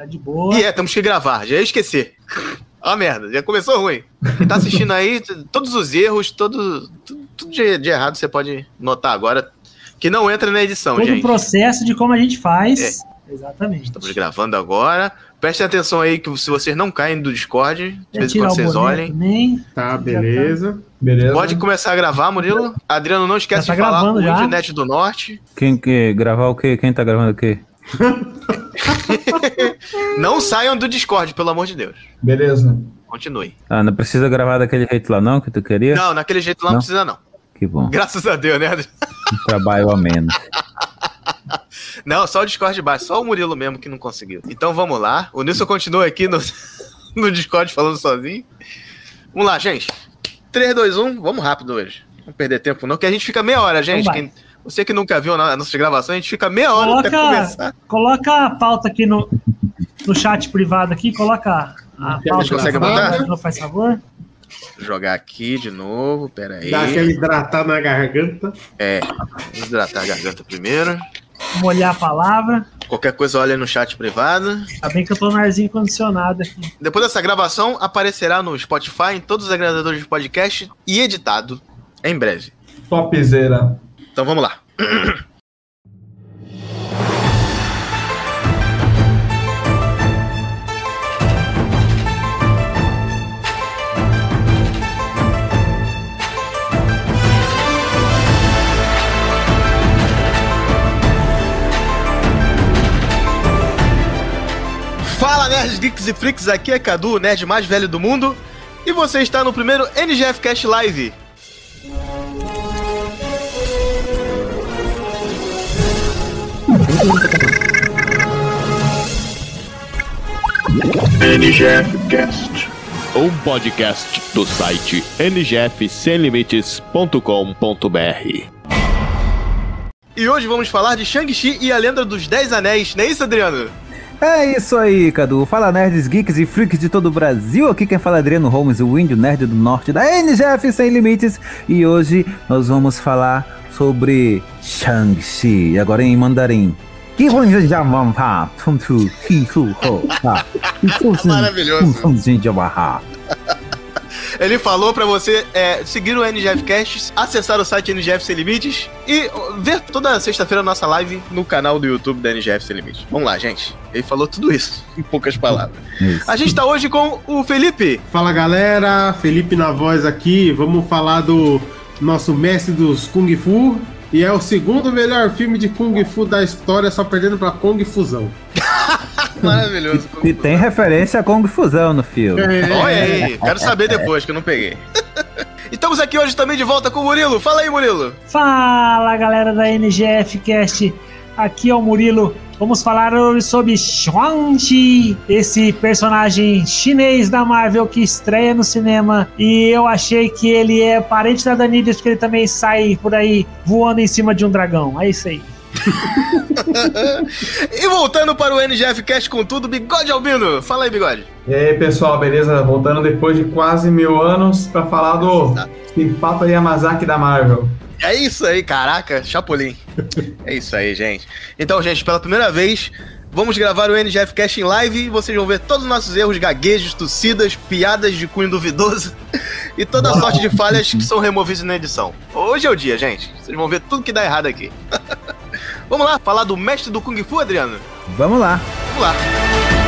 Tá de boa. E é, temos que gravar, já ia esquecer. Ó, merda, já começou ruim. Quem tá assistindo aí, todos os erros, todo, tudo, tudo de, de errado você pode notar agora, que não entra na edição, Todo o gente. processo de como a gente faz. Exatamente. Estamos gravando agora. Prestem atenção aí que se vocês não caem do Discord, de vez em quando o vocês olhem. também. Tá, beleza. Beleza. Pode começar a gravar, Murilo. Adriano, não esquece tá de falar gravando o. Internet do Norte. Quem que gravar o quê? Quem tá gravando o quê? Não saiam do Discord, pelo amor de Deus. Beleza. Continue. Ah, não precisa gravar daquele jeito lá não, que tu queria? Não, naquele jeito lá não, Não? precisa, não. Que bom. Graças a Deus, né? Um trabalho a menos. Não, só o Discord de baixo, só o Murilo mesmo que não conseguiu. Então vamos lá. O Nilson continua aqui no, no Discord falando sozinho. Vamos lá, gente. 3, 2, 1, vamos rápido hoje. Não perder tempo, não, que a gente fica meia hora, gente. Quem- você que nunca viu a nossa gravação, a gente fica meia hora até Coloca, começar. coloca a pauta aqui no, no chat privado aqui, coloca a pauta. consegue botar? Não faz favor. Vou jogar aqui de novo, pera aí. Dá aquela hidratada na garganta. É, hidratar a garganta primeiro. Molhar a palavra. Qualquer coisa, olha no chat privado. Ainda bem que eu tô no arzinho condicionado aqui. Depois dessa gravação, aparecerá no Spotify, em todos os agregadores de podcast e editado em breve. Topzera. Então vamos lá. Fala nerds, geeks e freaks, aqui é Cadu, o nerd mais velho do mundo, e você está no primeiro NGF Cast Live. NGF Cast, um podcast do site ngfsemlimites.com.br. E hoje vamos falar de Shang-Chi e a Lenda dos Dez Anéis, não é isso, Adriano? É isso aí, Cadu. Fala nerds, geeks e freaks de todo o Brasil. Aqui quem fala é Adriano Holmes, o índio nerd do norte da NGF Sem Limites. E hoje nós vamos falar sobre Shang-Chi. Agora em mandarim. Maravilhoso. Ele falou pra você é, seguir o NGF Cast, acessar o site NGF Sem Limites e ver toda sexta-feira a nossa live no canal do YouTube da NGF Sem Limites. Vamos lá, gente. Ele falou tudo isso em poucas palavras. Isso. A gente tá hoje com o Felipe. Fala galera, Felipe na voz aqui. Vamos falar do nosso mestre dos Kung Fu. E é o segundo melhor filme de Kung Fu da história, só perdendo pra Kung Fusão. Maravilhoso. E tem referência a Kung Fusão no filme. Olha aí, quero saber depois, que eu não peguei. Estamos aqui hoje também de volta com o Murilo. Fala aí, Murilo. Fala galera da NGF Cast, aqui é o Murilo. Vamos falar hoje sobre Shang-Chi, esse personagem chinês da Marvel que estreia no cinema. E eu achei que ele é parente da Danilo, porque ele também sai por aí voando em cima de um dragão. É isso aí. E voltando para o NGF Cast com tudo, Bigode Albino. Fala aí, Bigode. E aí, pessoal, beleza? Voltando depois de quase mil anos pra falar do Simpata Yamazaki da Marvel. É isso aí, caraca, Chapolin. É isso aí, gente. Então, gente, pela primeira vez, vamos gravar o NGF Cast em live e vocês vão ver todos os nossos erros, gaguejos, tossidas, piadas de cunho duvidoso e toda a sorte de falhas que são removidas na edição. Hoje é o dia, gente. Vocês vão ver tudo que dá errado aqui. vamos lá, falar do mestre do Kung Fu, Adriano? Vamos lá. Vamos lá.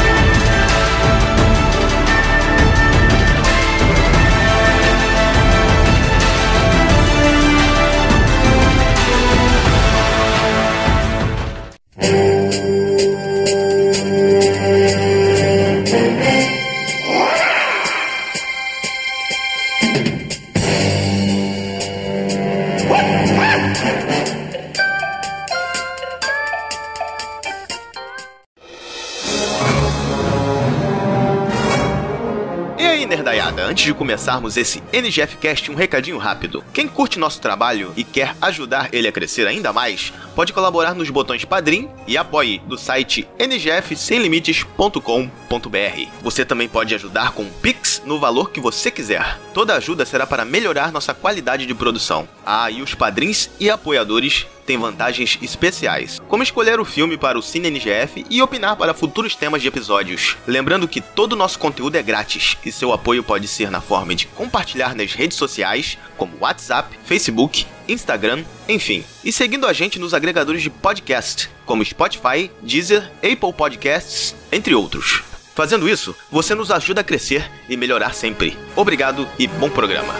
Antes de começarmos esse NGF Cast, um recadinho rápido. Quem curte nosso trabalho e quer ajudar ele a crescer ainda mais, pode colaborar nos botões Padrim e Apoie do site ngfsemlimites.com.br. Você também pode ajudar com Pix no valor que você quiser. Toda ajuda será para melhorar nossa qualidade de produção. Ah, e os padrinhos e apoiadores têm vantagens especiais, como escolher o filme para o Cine NGF e opinar para futuros temas de episódios. Lembrando que todo o nosso conteúdo é grátis e seu apoio pode ser na forma de compartilhar nas redes sociais, como WhatsApp, Facebook, Instagram, enfim. E seguindo a gente nos agregadores de podcast, como Spotify, Deezer, Apple Podcasts, entre outros. Fazendo isso, você nos ajuda a crescer e melhorar sempre. Obrigado e bom programa.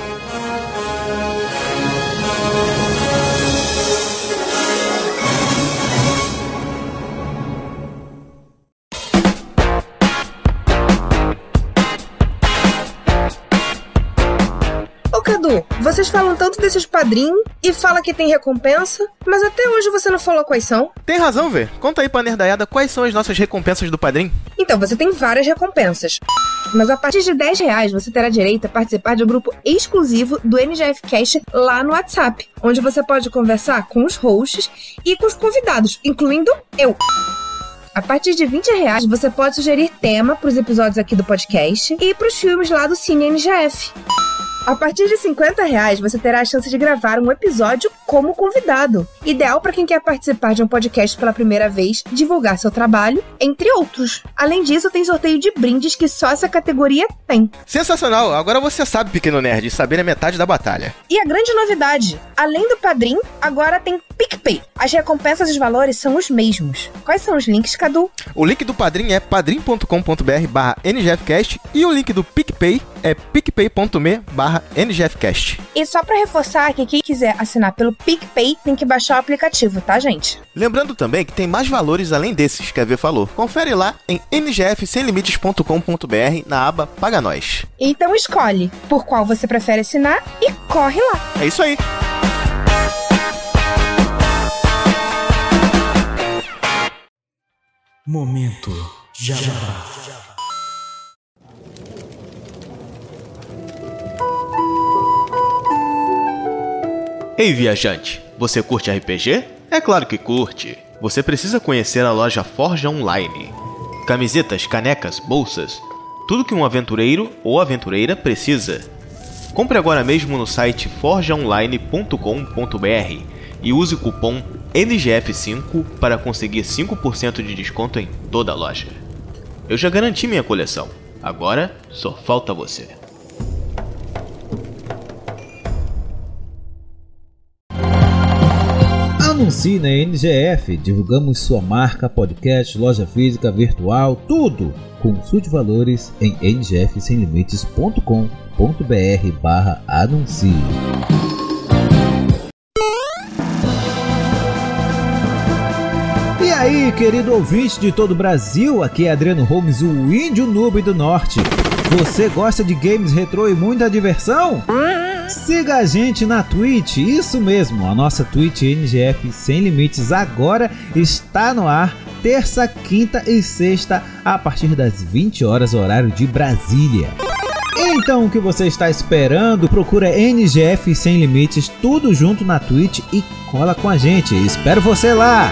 Cadu, vocês falam tanto desses padrinhos e fala que tem recompensa, mas até hoje você não falou quais são. Tem razão, Vê. Conta aí pra nerdaiada quais são as nossas recompensas do padrinho. Então, você tem várias recompensas. Mas a partir de 10 reais você terá direito a participar de um grupo exclusivo do NGF Cast lá no WhatsApp, onde você pode conversar com os hosts e com os convidados, incluindo eu. A partir de 20 reais você pode sugerir tema para os episódios aqui do podcast e para os filmes lá do Cine NGF. A partir de 50 reais você terá a chance de gravar um episódio como convidado. Ideal para quem quer participar de um podcast pela primeira vez, divulgar seu trabalho, entre outros. Além disso, tem sorteio de brindes que só essa categoria tem. Sensacional! Agora você sabe, pequeno nerd, saber é metade da batalha. E a grande novidade, além do Padrim, agora tem PicPay. As recompensas e os valores são os mesmos. Quais são os links, Cadu? O link do padrinho é padrim.com.br barra ngfcast e o link do PicPay é picpay.me barra ngfcast. E só para reforçar que quem quiser assinar pelo PicPay tem que baixar o aplicativo, tá, gente? Lembrando também que tem mais valores além desses que a V falou. Confere lá em ngfsemlimites.com.br na aba Paga Nós. Então escolhe por qual você prefere assinar e corre lá. É isso aí. Momento Jabá. Ei, viajante, você curte RPG? É claro que curte. Você precisa conhecer a loja Forja Online. Camisetas, canecas, bolsas, tudo que um aventureiro ou aventureira precisa. Compre agora mesmo no site forjaonline.com.br e use o cupom NGF5 para conseguir 5% de desconto em toda a loja. Eu já garanti minha coleção. Agora só falta você. Anuncie na NGF, divulgamos sua marca, podcast, loja física, virtual, tudo. Consulte valores em ngfsemlimites.com.br barra anuncie. Aí, querido ouvinte de todo o Brasil, aqui é Adriano Holmes, o índio noob do norte. Você gosta de games retrô e muita diversão? Siga a gente na Twitch, isso mesmo, a nossa Twitch NGF Sem Limites agora está no ar, terça, quinta e sexta, a partir das 20 horas, horário de Brasília. Então o que você está esperando? Procura NGF Sem Limites, tudo junto na Twitch e cola com a gente. Espero você lá!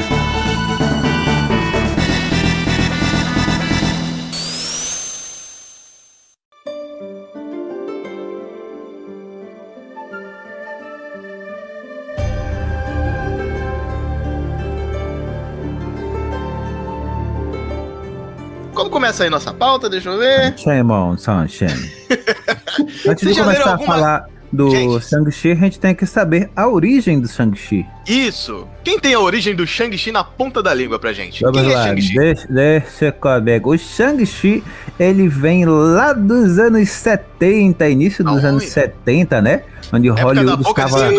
Começa aí nossa pauta? Deixa eu ver. Shame on Sunshine. Antes Vocês de começar a alguma- falar do. Shang-Chi, a gente tem que saber a origem do Shang-Chi. Isso! Quem tem a origem do Shang-Chi na ponta da língua pra gente? Vamos Quem é lá, Shang-Chi? deixa, deixa comigo. O Shang-Chi, ele vem lá dos anos 70, início dos Aonde? anos 70, né? Onde Época Hollywood estava...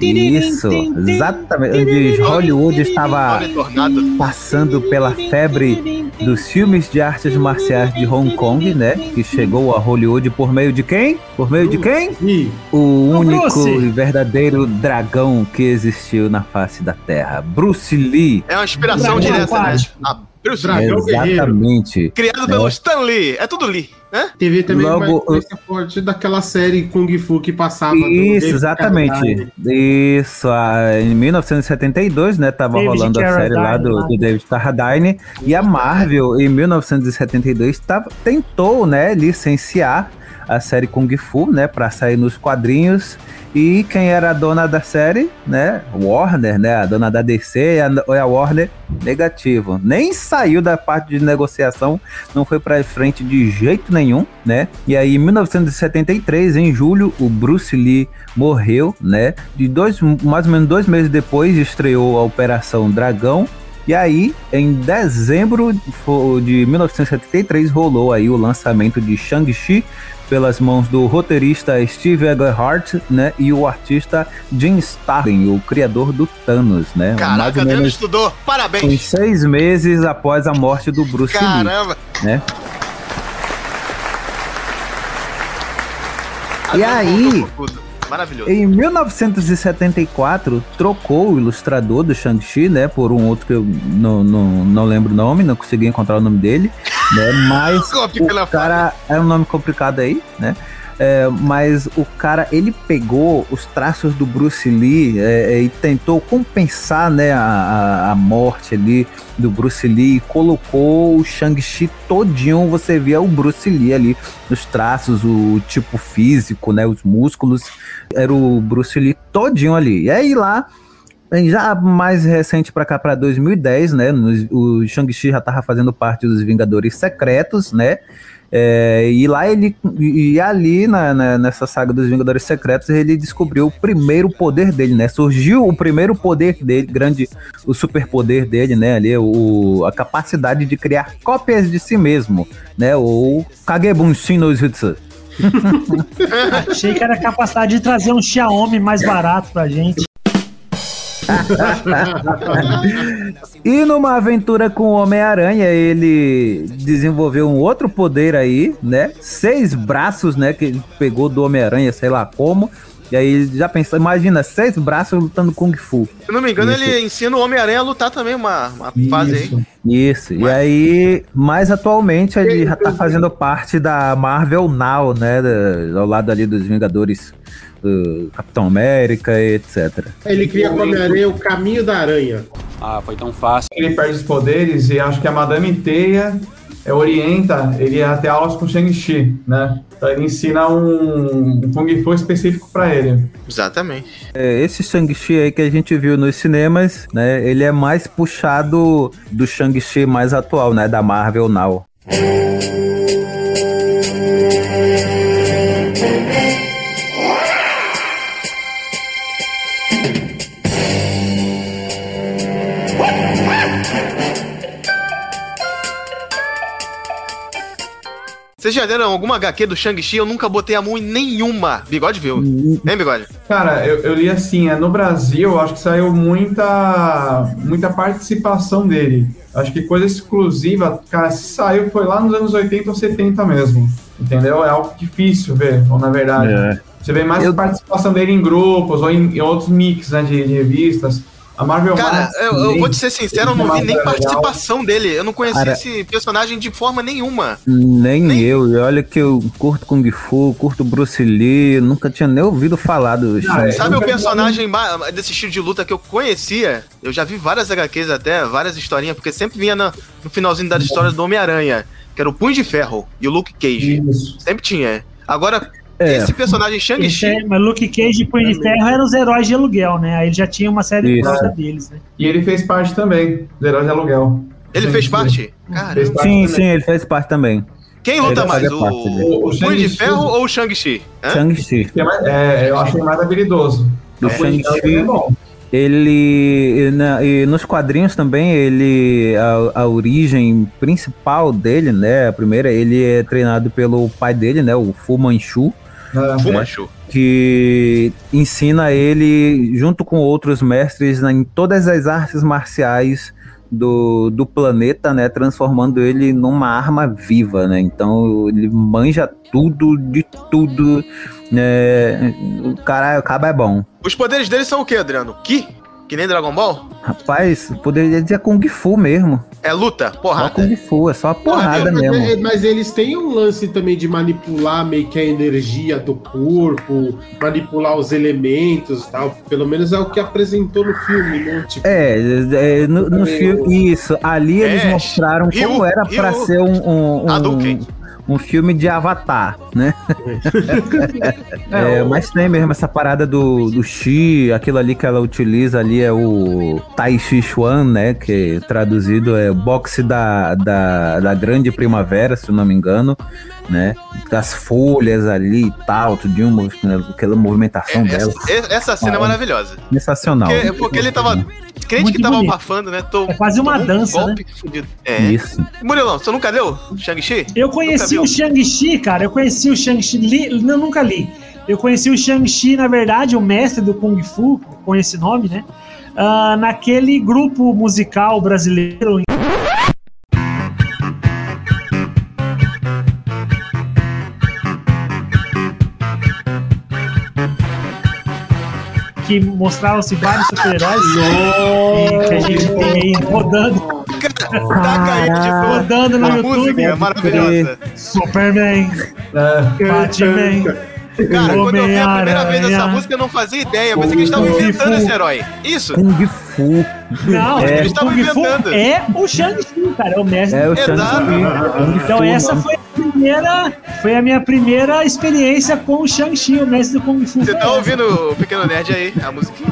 Isso, exatamente. Onde Hollywood estava passando pela febre dos filmes de artes marciais de Hong Kong, né? Que chegou a Hollywood por meio de quem? Por meio de quem? O único e verdadeiro dragão que existiu na face da Terra, Bruce Lee. É uma inspiração Dragão direta, né? aquático. A Bruce Dragão Lee. guerreiro. Exatamente. Criado É. pelo Stan Lee. É tudo Lee. Teve também Logo- uma influência forte daquela série Kung Fu que passava. Isso, exatamente. Carradine. Isso, em 1972, né, tava David rolando a série lá do, do David Carradine, e a Marvel, em 1972, tava, tentou, né, licenciar a série Kung Fu, né, pra sair nos quadrinhos, e quem era a dona da série, né, Warner, né, a dona da DC e a, a Warner, negativo. Nem saiu da parte de negociação, não foi pra frente de jeito nenhum, né, e aí em 1973, em julho, o Bruce Lee morreu, né? De dois, mais ou menos dois meses depois, estreou a Operação Dragão. E aí, em dezembro de 1973, rolou aí o lançamento de Shang-Chi pelas mãos do roteirista Steve Englehart, né? E o artista Jim Starlin, o criador do Thanos, né? Caraca, menos estudou. Parabéns. seis meses após a morte do Bruce Lee, Caramba. né? E aí-. Maravilhoso. Em 1974, trocou o ilustrador do Shang-Chi, né, por um outro que eu não, não, não lembro o nome, não consegui encontrar o nome dele, né, mas o cara é um nome complicado aí, né, é, mas o cara, ele pegou os traços do Bruce Lee é, é, e tentou compensar, né, a, a, morte ali do Bruce Lee e colocou o Shang-Chi todinho, você via o Bruce Lee ali, os traços, o tipo físico, né, os músculos, era o Bruce Lee todinho ali. E aí lá, já mais recente pra cá, pra 2010, né, o Shang-Chi já tava fazendo parte dos Vingadores Secretos, né, é, e lá ele, e ali na, na- nessa saga dos Vingadores Secretos, ele descobriu o primeiro poder dele, né? Surgiu o primeiro poder dele, grande, o superpoder dele, né? Ali, o, a capacidade de criar cópias de si mesmo, né? Ou Kagebunshin no Jutsu. Achei que era a capacidade de trazer um Xiaomi mais barato pra gente. E numa aventura com o Homem-Aranha, ele desenvolveu um outro poder aí, né? Seis braços, né? Que ele pegou do Homem-Aranha, sei lá como. E aí já pensou, imagina, seis braços lutando Kung Fu. Se não me engano, Isso. ele ensina o Homem-Aranha a lutar também, uma, uma fase aí. Isso. Isso, e aí, mais atualmente, ele já tá fazendo parte da Marvel Now, né? da- ao lado ali dos Vingadores, do Capitão América e etc. Ele cria com a Homem-Aranha o caminho da aranha. Ah, foi tão fácil. Ele perde os poderes e acho que a Madame Teia é, orienta ele a ter aulas com Shang-Chi, né? Então ele ensina um, um Kung Fu específico pra ele. Exatamente. É, esse Shang-Chi aí que a gente viu nos cinemas, né? Ele é mais puxado do Shang-Chi mais atual, né? Da Marvel Now. Vocês já deram alguma HQ do Shang-Chi? Eu nunca botei a mão em nenhuma. Bigode viu. Hein, Bigode? Cara, eu, eu li assim, é, no Brasil, acho que saiu muita, muita participação dele. Acho que coisa exclusiva, cara, se saiu foi lá nos anos 80 ou 70 mesmo. Entendeu? É algo difícil ver, ou na verdade. Você vê mais Eu- participação dele em grupos ou em, em outros mix né, de, de revistas. A Marvel Cara, Max eu, eu vou te ser sincero, eu não vi nem legal. participação dele. Eu não conheci Cara- esse personagem de forma nenhuma. Nem, Nem- eu. E olha que eu curto Kung Fu, curto Bruce Lee, nunca tinha nem ouvido falar do Shang-Chi. é. Sabe o personagem ma- desse estilo de luta que eu conhecia? Eu já vi várias HQs até, várias historinhas, porque sempre vinha na- no finalzinho das histórias do Homem-Aranha, que era o Punho de Ferro e o Luke Cage. Isso. Sempre tinha. Agora, É. esse personagem Esse Shang-Chi. é, mas Luke Cage e Punho de Ferro eram os heróis de aluguel, né? Aí ele já tinha uma série Isso. própria deles, né? E ele fez parte também do Herói de Aluguel. Ele fez parte? Fez Caramba. parte Sim, também. sim, ele fez parte também. Quem luta mais? O. O- o Punho de Ferro ou o Shang-Chi? Shang-Chi. É, é, eu acho ele mais habilidoso. Do O Ferro Shang-Chi. é bom. Ele. e na- e nos quadrinhos também, ele. A, a origem principal dele, né? A primeira, ele é treinado pelo pai dele, né? O Fu Manchu. É. Fu Manchu. que ensina ele, junto com outros mestres, né, em todas as artes marciais do, do planeta, né, transformando ele numa arma viva, né, então ele manja tudo, de tudo, né, o cara, o cara é bom. Os poderes dele são o quê, Adriano? Ki? Que nem Dragon Ball? Rapaz, poderia dizer Kung Fu mesmo. É luta, Só porrada. Kung Fu, é só porrada Mas, mesmo. é- mas eles têm um lance também de manipular meio que a energia do corpo, manipular os elementos e tal. Pelo menos é o que apresentou no filme, né? Tipo, É, é, no, no filme, isso. Ali eles É, mostraram Ryu, como era pra Ryu. ser um, um, um, Hadouken. Um filme de Avatar, né? É, mas tem mesmo essa parada do, do Xi, aquilo ali que ela utiliza ali é o Tai Chi Chuan, né? Que traduzido é boxe da, da, da grande primavera, se eu não me engano, né? Das folhas ali e tal, tudo uma, aquela movimentação dela. Essa, essa cena é maravilhosa. Sensacional. Porque, porque ele tava. Crente Muito que tava bonito. abafando, né? Tô, É quase uma dança, né? fudido. É. Isso. Murilão, você nunca leu Shang-Chi? Eu conheci o Shang-Chi, cara. Eu conheci o Shang-Chi. Li, não, nunca li. Eu conheci o Shang-Chi, na verdade, o mestre do Kung Fu, com esse nome, né? Ah, naquele grupo musical brasileiro. Que mostravam-se vários super-heróis. E que a gente tem aí rodando, de novo. rodando no A YouTube. música é maravilhosa. Superman, É, Batman. Cara, quando eu vi a primeira vez essa música, eu não fazia ideia. Eu pensei que eles estavam inventando esse herói. Isso. Kung Fu. Não, É. Eles estavam inventando. é o Shang-Chi, cara, é o mestre. É o Exato. Shang-Chi. Então essa foi a primeira, foi a minha primeira experiência com o Shang-Chi, o mestre do Kung Fu. Você tá ouvindo o Pequeno Nerd aí, a musiquinha.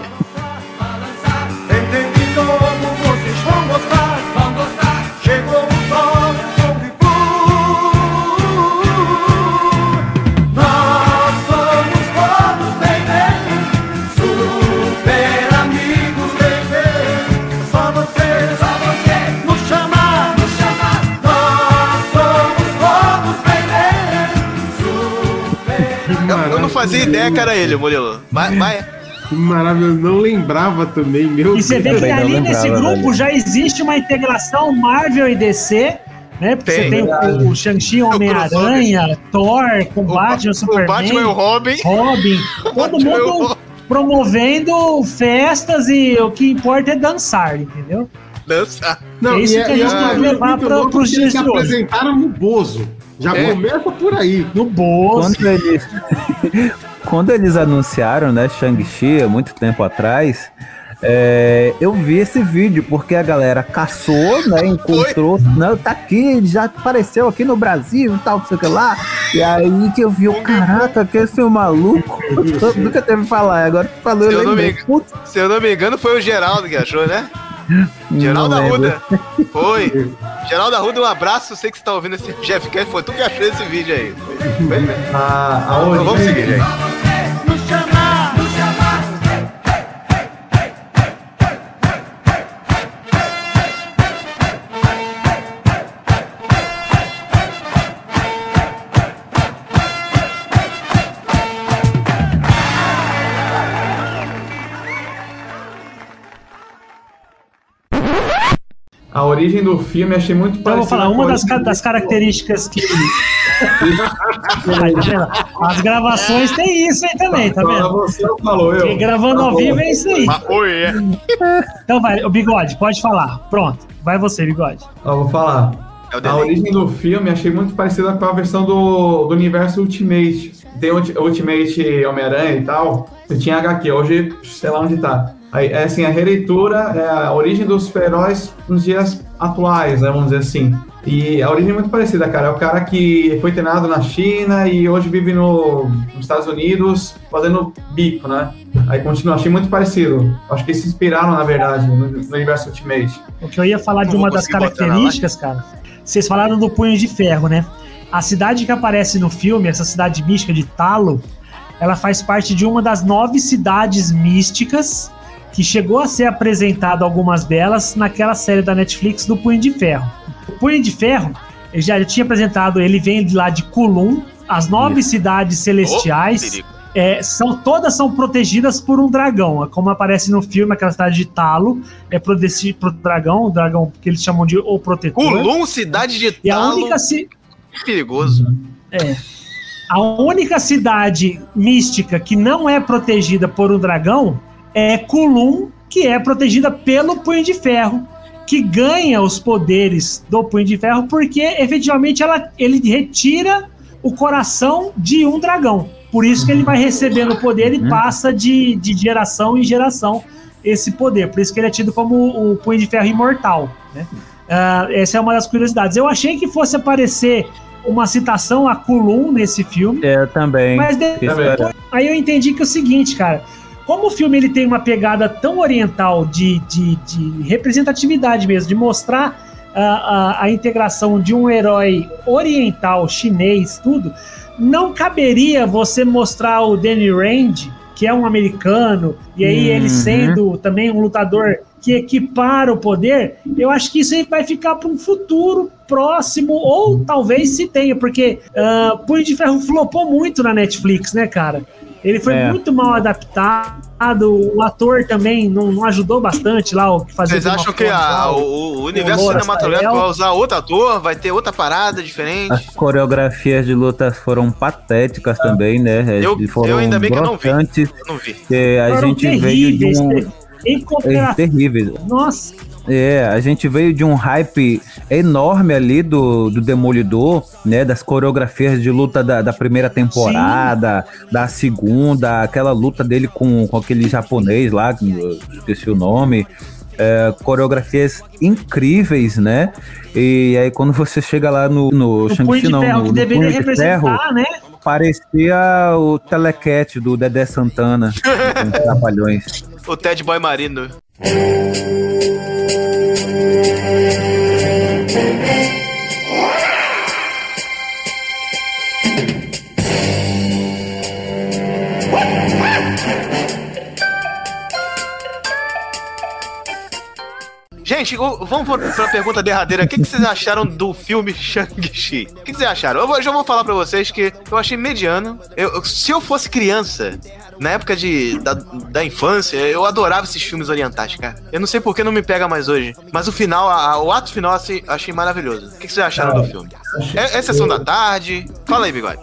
Fazia ideia que era ele, Murilo. Vai, vai. maravilhoso. Não lembrava também, meu E você vê que ali lembrava, nesse grupo velho. já existe uma integração Marvel e DC, né? Porque Tem. você tem o, o Shang-Chi, Homem-Aranha, Thor, com O, Batman, Ba- Superman, o Batman e o Robin. Robin, todo o mundo promovendo festas e o que importa é dançar, entendeu? Dança. Não, É isso e que a gente um pode levar pros que dias de hoje. apresentaram no Bozo. Já É. começa por aí. No bolso. Quando eles, quando eles anunciaram, né, Shang-Chi, há muito tempo atrás, é, eu vi esse vídeo, porque a galera caçou, né, encontrou, não, tá aqui, já apareceu aqui no Brasil e tal, não sei o que lá, e aí que eu vi, o caraca, que esse maluco, eu nunca teve que falar, agora que falou, Se eu eu não me- Se eu não me engano, foi o Geraldo que achou, né? Geraldo. Arruda. Foi. Geraldo Arruda, um abraço. Sei que você tá ouvindo esse Jeff Cash. Foi tu que achou esse vídeo aí. Foi, foi mesmo. a, a Então vamos seguir, gente. A origem do filme achei muito Então eu vou parecida falar, com uma a das, ca- das características que. Tá? As gravações tem isso aí também, tá Fala vendo? você ou falou eu? Porque gravando Tá ao vivo é isso aí. Oi, é. Então vai, o Bigode, pode falar. Pronto, vai você, Bigode. Ó, vou falar. É A origem do filme achei muito parecida com a versão do, do universo Ultimate. Tem Ulti- Ultimate Homem-Aranha e tal. Eu tinha HQ, hoje sei lá onde tá. É assim, a releitura é a origem dos super-heróis nos dias atuais, né, vamos dizer assim. E a origem é muito parecida, cara. É o cara que foi treinado na China e hoje vive no, nos Estados Unidos fazendo bico, né? Aí continua, achei muito parecido. Acho que eles se inspiraram, na verdade, no, no universo Ultimate. O que eu ia falar de uma das características, cara. Vocês falaram do Punho de Ferro, né? A cidade que aparece no filme, essa cidade mística de Talo, ela faz parte de uma das nove cidades místicas que chegou a ser apresentado algumas delas naquela série da Netflix do Punho de Ferro. O Punho de Ferro, eu já tinha apresentado, ele vem de lá de Kulum, as nove cidades celestiais. Perigo. É, são, todas são protegidas por um dragão. Como aparece no filme, aquela cidade de Talo é protegida por dragão, o dragão que eles chamam de o protetor. Kulum, cidade de E a Talo. única, ci- Perigoso. é, a única cidade mística que não é protegida por um dragão é Kulum, que é protegida pelo Punho de Ferro, que ganha os poderes do Punho de Ferro porque efetivamente ela, ele retira o coração de um dragão. Por isso que ele vai recebendo o poder e passa de, de geração em geração esse poder. Por isso que ele é tido como o Punho de Ferro imortal. Né? Ah, essa é uma das curiosidades. Eu achei que fosse aparecer uma citação a Kulum nesse filme. É, também. Mas depois, Também. aí eu entendi que é o seguinte, cara. Como o filme ele tem uma pegada tão oriental de, de, de representatividade mesmo, de mostrar a, a, a integração de um herói oriental, chinês, tudo, não caberia você mostrar o Danny Rand, que é um americano, e aí ele Uhum. sendo também um lutador que equipara o poder, eu acho que isso aí vai ficar para um futuro próximo, ou talvez se tenha, porque ah, Punho de Ferro flopou muito na Netflix, né, cara? Ele foi É. muito mal adaptado, o ator também não, não ajudou bastante lá, o que fazia Vocês acham que a- lá, o, o universo Loura cinematográfico vai usar outro ator? Vai ter outra parada diferente? As coreografias de luta foram patéticas também, né? Eu- foram eu ainda bem que eu não vi. Eu não vi. a Foram gente veio de um... É, terríveis. Nossa, É, a gente veio de um hype enorme ali do, do Demolidor, né? Das coreografias de luta da, da primeira temporada, da segunda, aquela luta dele com, com aquele japonês lá, que eu esqueci o nome. É, coreografias incríveis, né? E aí quando você chega lá no, no Shang-Chi, não, Ferro no, no deveria Punho de Ferro, representar, né? parecia o Telecat do Dedé Santana, com os Trapalhões. O Ted Boy Marino. Gente, vamos pra pra pergunta derradeira. O que, que vocês acharam do filme Shang-Chi? O que, que vocês acharam? Eu já vou falar pra vocês que eu achei mediano. Eu- se eu fosse criança, na época de, da, da infância, eu adorava esses filmes orientais, cara. Eu não sei por que não me pega mais hoje. Mas o final, a- a- o ato final, assim, achei maravilhoso. O que, que vocês acharam do filme? É, é sessão da tarde? Fala aí, bigode.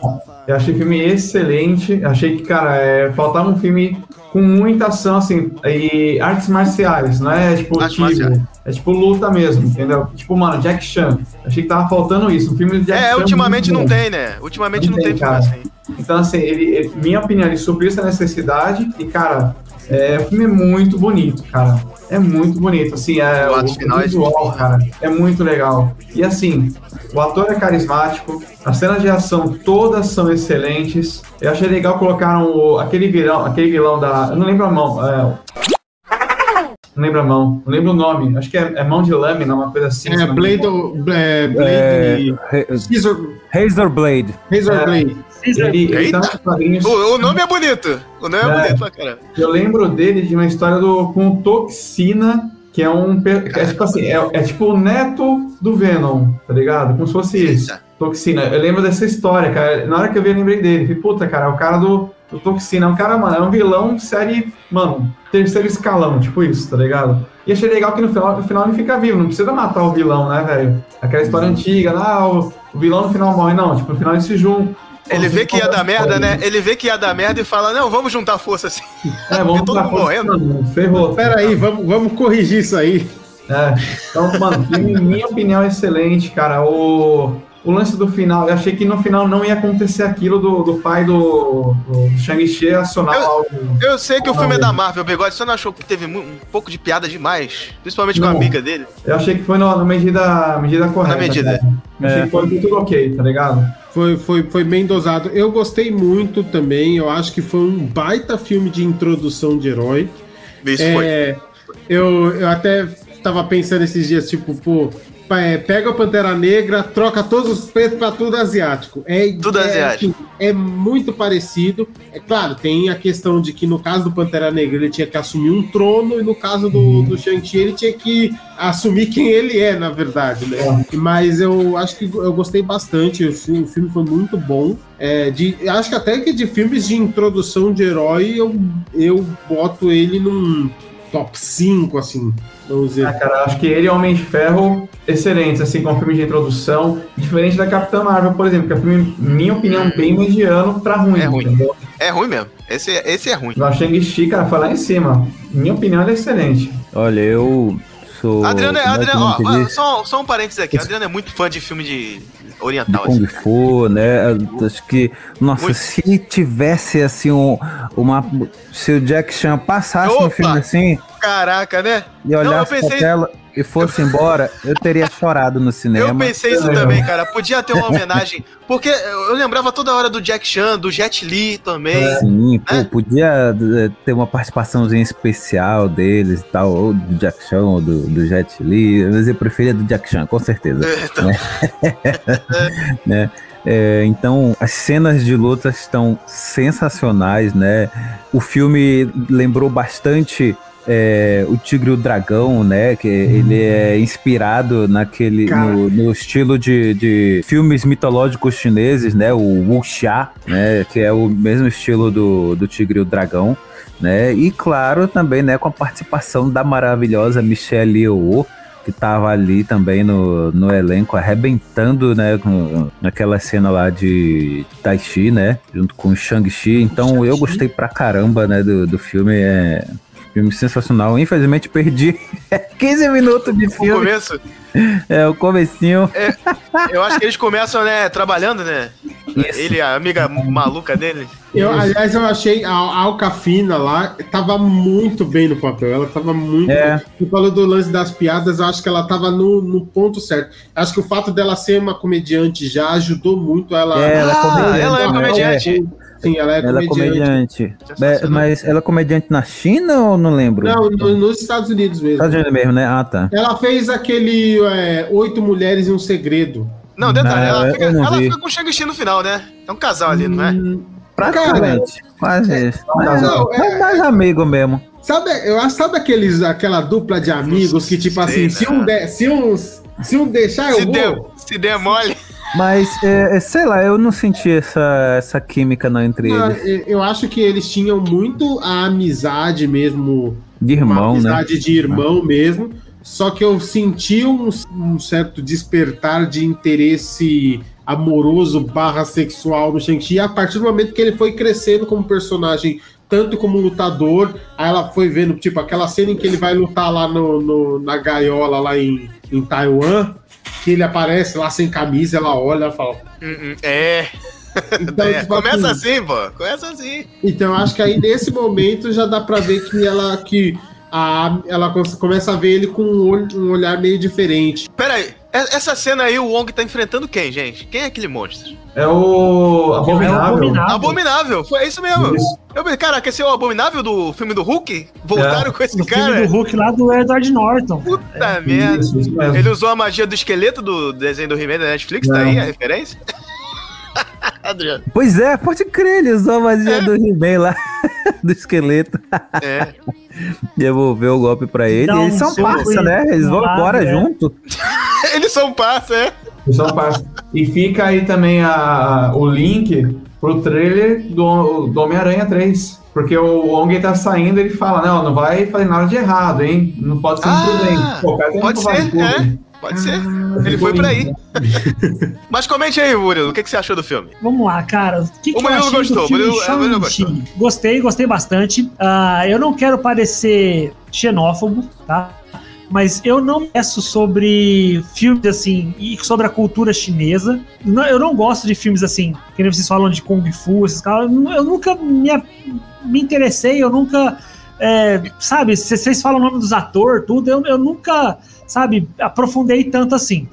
Eu achei o filme excelente. Achei que, cara, é, faltava um filme com muita ação, assim, e artes marciais, não é tipo marciais. É tipo luta mesmo, entendeu? Tipo, mano, Jack Chan. Achei que tava faltando isso. Um filme de Jack É, Chan ultimamente não bom. tem, né? Ultimamente não, Não tem, tem, cara. assim. Então, assim, ele, ele- minha opinião, ele supriu essa necessidade e, cara, é, o filme é muito bonito, cara. É muito bonito, assim, é, O o, ato final é visual, cara, é muito legal. E, assim, o ator é carismático, as cenas de ação todas são excelentes. Eu achei legal colocaram o- aquele vilão, aquele vilão da... Eu não lembro a mão, é, não lembro a mão, não lembro o nome. Acho que é, é mão de lâmina, uma coisa assim. É, Blade, é, Blade É, Razor, Razor Blade. Razor É. Blade. Ele, ele nos quadrinhos. O, o nome é bonito. O nome é, É. bonito pra caramba. Eu lembro dele de uma história do com Toxina, que é um. É tipo assim, é, é tipo o neto do Venom, tá ligado? Como se fosse isso. Toxina. Eu lembro dessa história, cara. Na hora que eu vi, eu lembrei dele. Falei, puta, cara, é o cara do, do Toxina. É um cara, mano, é um vilão de série, mano, terceiro escalão, tipo isso, tá ligado? E achei legal que no final, no final ele fica vivo, não precisa matar o vilão, né, velho? Aquela história antiga, lá, o, o vilão no final morre, não. Tipo, no final eles se juntam. Ele vê que ia dar merda, né? Ele vê que ia dar merda e fala: Não, vamos juntar força assim. É, vamos Todo mundo morrendo. Ferrou. Pera aí, vamos, vamos corrigir isso aí. É, então, mano, minha opinião é excelente, cara. O, o lance do final, eu achei que no final não ia acontecer aquilo do, do pai do, do Shang-Chi acionar Eu- algo. Eu sei que o filme é da Marvel, Bigode. Você não achou que teve um pouco de piada demais? Principalmente com a Não. amiga dele? Eu achei que foi na, na medida, medida correta. medida. cara. Eu Achei É. que foi tudo ok, tá ligado? Foi, foi, foi bem dosado. Eu gostei muito também. Eu acho que foi um baita filme de introdução de herói. Isso foi. É, eu, eu até tava pensando esses dias, tipo, pô, pega a Pantera Negra, troca todos os pretos pra tudo asiático. É, Tudo é, asiático. assim, é muito parecido. É claro, tem a questão de que no caso do Pantera Negra ele tinha que assumir um trono, e no caso do, do Shang-Chi ele tinha que assumir quem ele é, na verdade, né? Mas eu acho que eu gostei bastante. O filme, o filme foi muito bom. É, de, eu acho que até que de filmes de introdução de herói eu, eu boto ele num top 5, assim. Vamos dizer. Ah, cara, acho que ele e Homem de Ferro excelentes, assim, como filme de introdução, diferente da Capitã Marvel, por exemplo, que é um filme, minha opinião, bem mediano pra ruim. É ruim. entendeu? É ruim mesmo. Esse, esse é ruim. O Shang-Chi, cara, foi lá em cima. Minha opinião, ele é excelente. Olha, eu sou. Adriano, é, Adriano, ó, ó, só, só um parênteses aqui. Adriano é muito fã de filme de de oriental. Kung assim. Fu, né? Acho que, nossa, Muito. se tivesse assim um, uma. Se o Jack Chan passasse no Opa! filme assim Caraca, né? e Não, eu pra pensei- tela e fosse embora, eu teria chorado no cinema. Eu pensei isso também, cara. Podia ter uma homenagem. Porque eu lembrava toda hora do Jack Chan, do Jet Li também. Sim, pô, É. podia eh, ter uma participaçãozinha especial deles e tal, ou do Jack Chan, ou do, do Jet Li, mas eu preferia do Jack Chan, com certeza. É, então, né? É, então, as cenas de luta estão sensacionais, né? O filme lembrou bastante é, o Tigre e o Dragão, né? Que ele é inspirado naquele no, no estilo de, de filmes mitológicos chineses, né? O wuxia, né? Que é o mesmo estilo do, do Tigre e o Dragão. Né? E claro, também né, com a participação da maravilhosa Michelle Yeoh, que tava ali também no, no elenco, arrebentando, né, com, naquela cena lá de Tai Chi, né, junto com Shang-Chi. Então eu gostei pra caramba, né, do, do filme, é filme sensacional. Infelizmente perdi 15 minutos de filme, começo, é o comecinho. eu acho que eles começam, né, trabalhando, né? Isso. Ele, a amiga maluca dele. Eu, aliás, eu achei a, a Alcafina lá tava muito bem no papel. Ela tava muito. É. Você falou do lance das piadas, eu acho que ela tava no, no ponto certo. Acho que o fato dela ser uma comediante já ajudou muito ela. É, ela é Ah, comediante, ela é comediante. Sim, ela é Ela é comediante. comediante. É, mas ela é comediante na China ou não lembro? Não, no- nos Estados Unidos mesmo. Estados Unidos mesmo, né? Ah, tá. Ela fez aquele é, Oito Mulheres e um Segredo. Não, detalhe, ela, fica, ela fica com o Shang-Chi no final, né? É um casal ali, não é? Hum, Praticamente. Quase isso. Mas, não, é- é mais amigo mesmo. Sabe, eu acho, sabe aqueles, aquela dupla de amigos que, tipo Sei, assim, se né? um, de, se, um, se um deixar, eu Se vou. der, se der mole. Mas, é, é, sei lá, eu não senti essa, essa química não entre Não, eles. eu- eu acho que eles tinham muito a amizade mesmo, De irmão, né? amizade de irmão mesmo. Só que eu senti um, um certo despertar de interesse amoroso barra sexual no Shang-Chi a partir do momento que ele foi crescendo como personagem, tanto como lutador, aí ela foi vendo, tipo, aquela cena em que ele vai lutar lá no, no- na gaiola lá em, em Taiwan, que ele aparece lá sem camisa, ela olha e fala. Hum, hum, É, Então, é, tipo começa assim, assim, pô. Começa assim. Então eu acho que aí nesse momento já dá pra ver que ela que a, ela co- começa a ver ele com um, olho- um olhar meio diferente. Pera aí, e- essa cena aí, o Wong tá enfrentando quem, gente? Quem é aquele monstro? É o Abominável. Abominável. Abominável, foi é isso mesmo. Isso. Eu pensei, caraca, esse é o Abominável do filme do Hulk? Voltaram com esse filme cara? do Hulk lá do Edward Norton. Puta merda. Isso, isso. Ele usou a magia do esqueleto do desenho do He-Man da Netflix, tá aí a referência? Adriano. Pois é, pode crer, ele usou a magia do He-Man lá, do esqueleto. É. Devolveu o golpe pra ele. Eles um são parça, né? Eles vão um embora né? junto. Eles são parça, é. Só passa. E fica aí também a, o link pro trailer do, do Homem-Aranha 3. Porque o Wong tá saindo ele fala, não, não vai fazer nada de errado, hein? Não pode ser Ah, imprudente. Pô, pode ser, é. Pode ser. Ele foi por aí. Mas comente aí, Murilo, o que, que você achou do filme? Vamos lá, cara. O que, O que eu Murilo achei gostou, do filme Murilo- é, Murilo Shang-Chi? Gostei, gostei bastante. Ah, eu não quero parecer xenófobo, tá? Mas eu não peço sobre filmes assim e sobre a cultura chinesa. Não- Eu não gosto de filmes assim, que nem vocês falam de Kung Fu, esses caras. Eu Eu nunca me, me interessei, eu nunca. É, sabe, vocês falam o nome dos atores, tudo, eu, eu nunca, sabe, aprofundei tanto assim.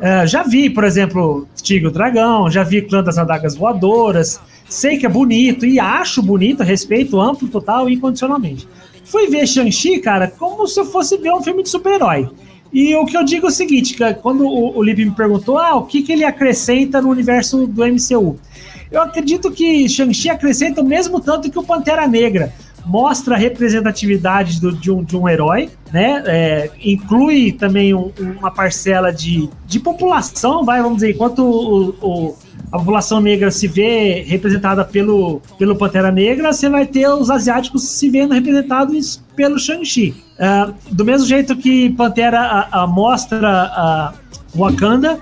É, já vi, por exemplo, Tigre o Dragão, já vi Clã das Adagas Voadoras, sei que é bonito e acho bonito, respeito amplo, total e incondicionalmente. Fui ver Shang-Chi, cara, como se eu fosse ver um filme de super-herói. E o que eu digo é o seguinte, que quando o, o Lipe me perguntou, ah, o que, que ele acrescenta no universo do MCU? Eu acredito que Shang-Chi acrescenta o mesmo tanto que o Pantera Negra. Mostra a representatividade do- de, um, de um herói, né? É, inclui também um- uma parcela de, de população, vai, vamos dizer, enquanto o, o- a população negra se vê representada pelo, pelo Pantera Negra, você vai ter os asiáticos se vendo representados pelo Shang-Chi. Ah, do mesmo jeito que Pantera a, a mostra a Wakanda,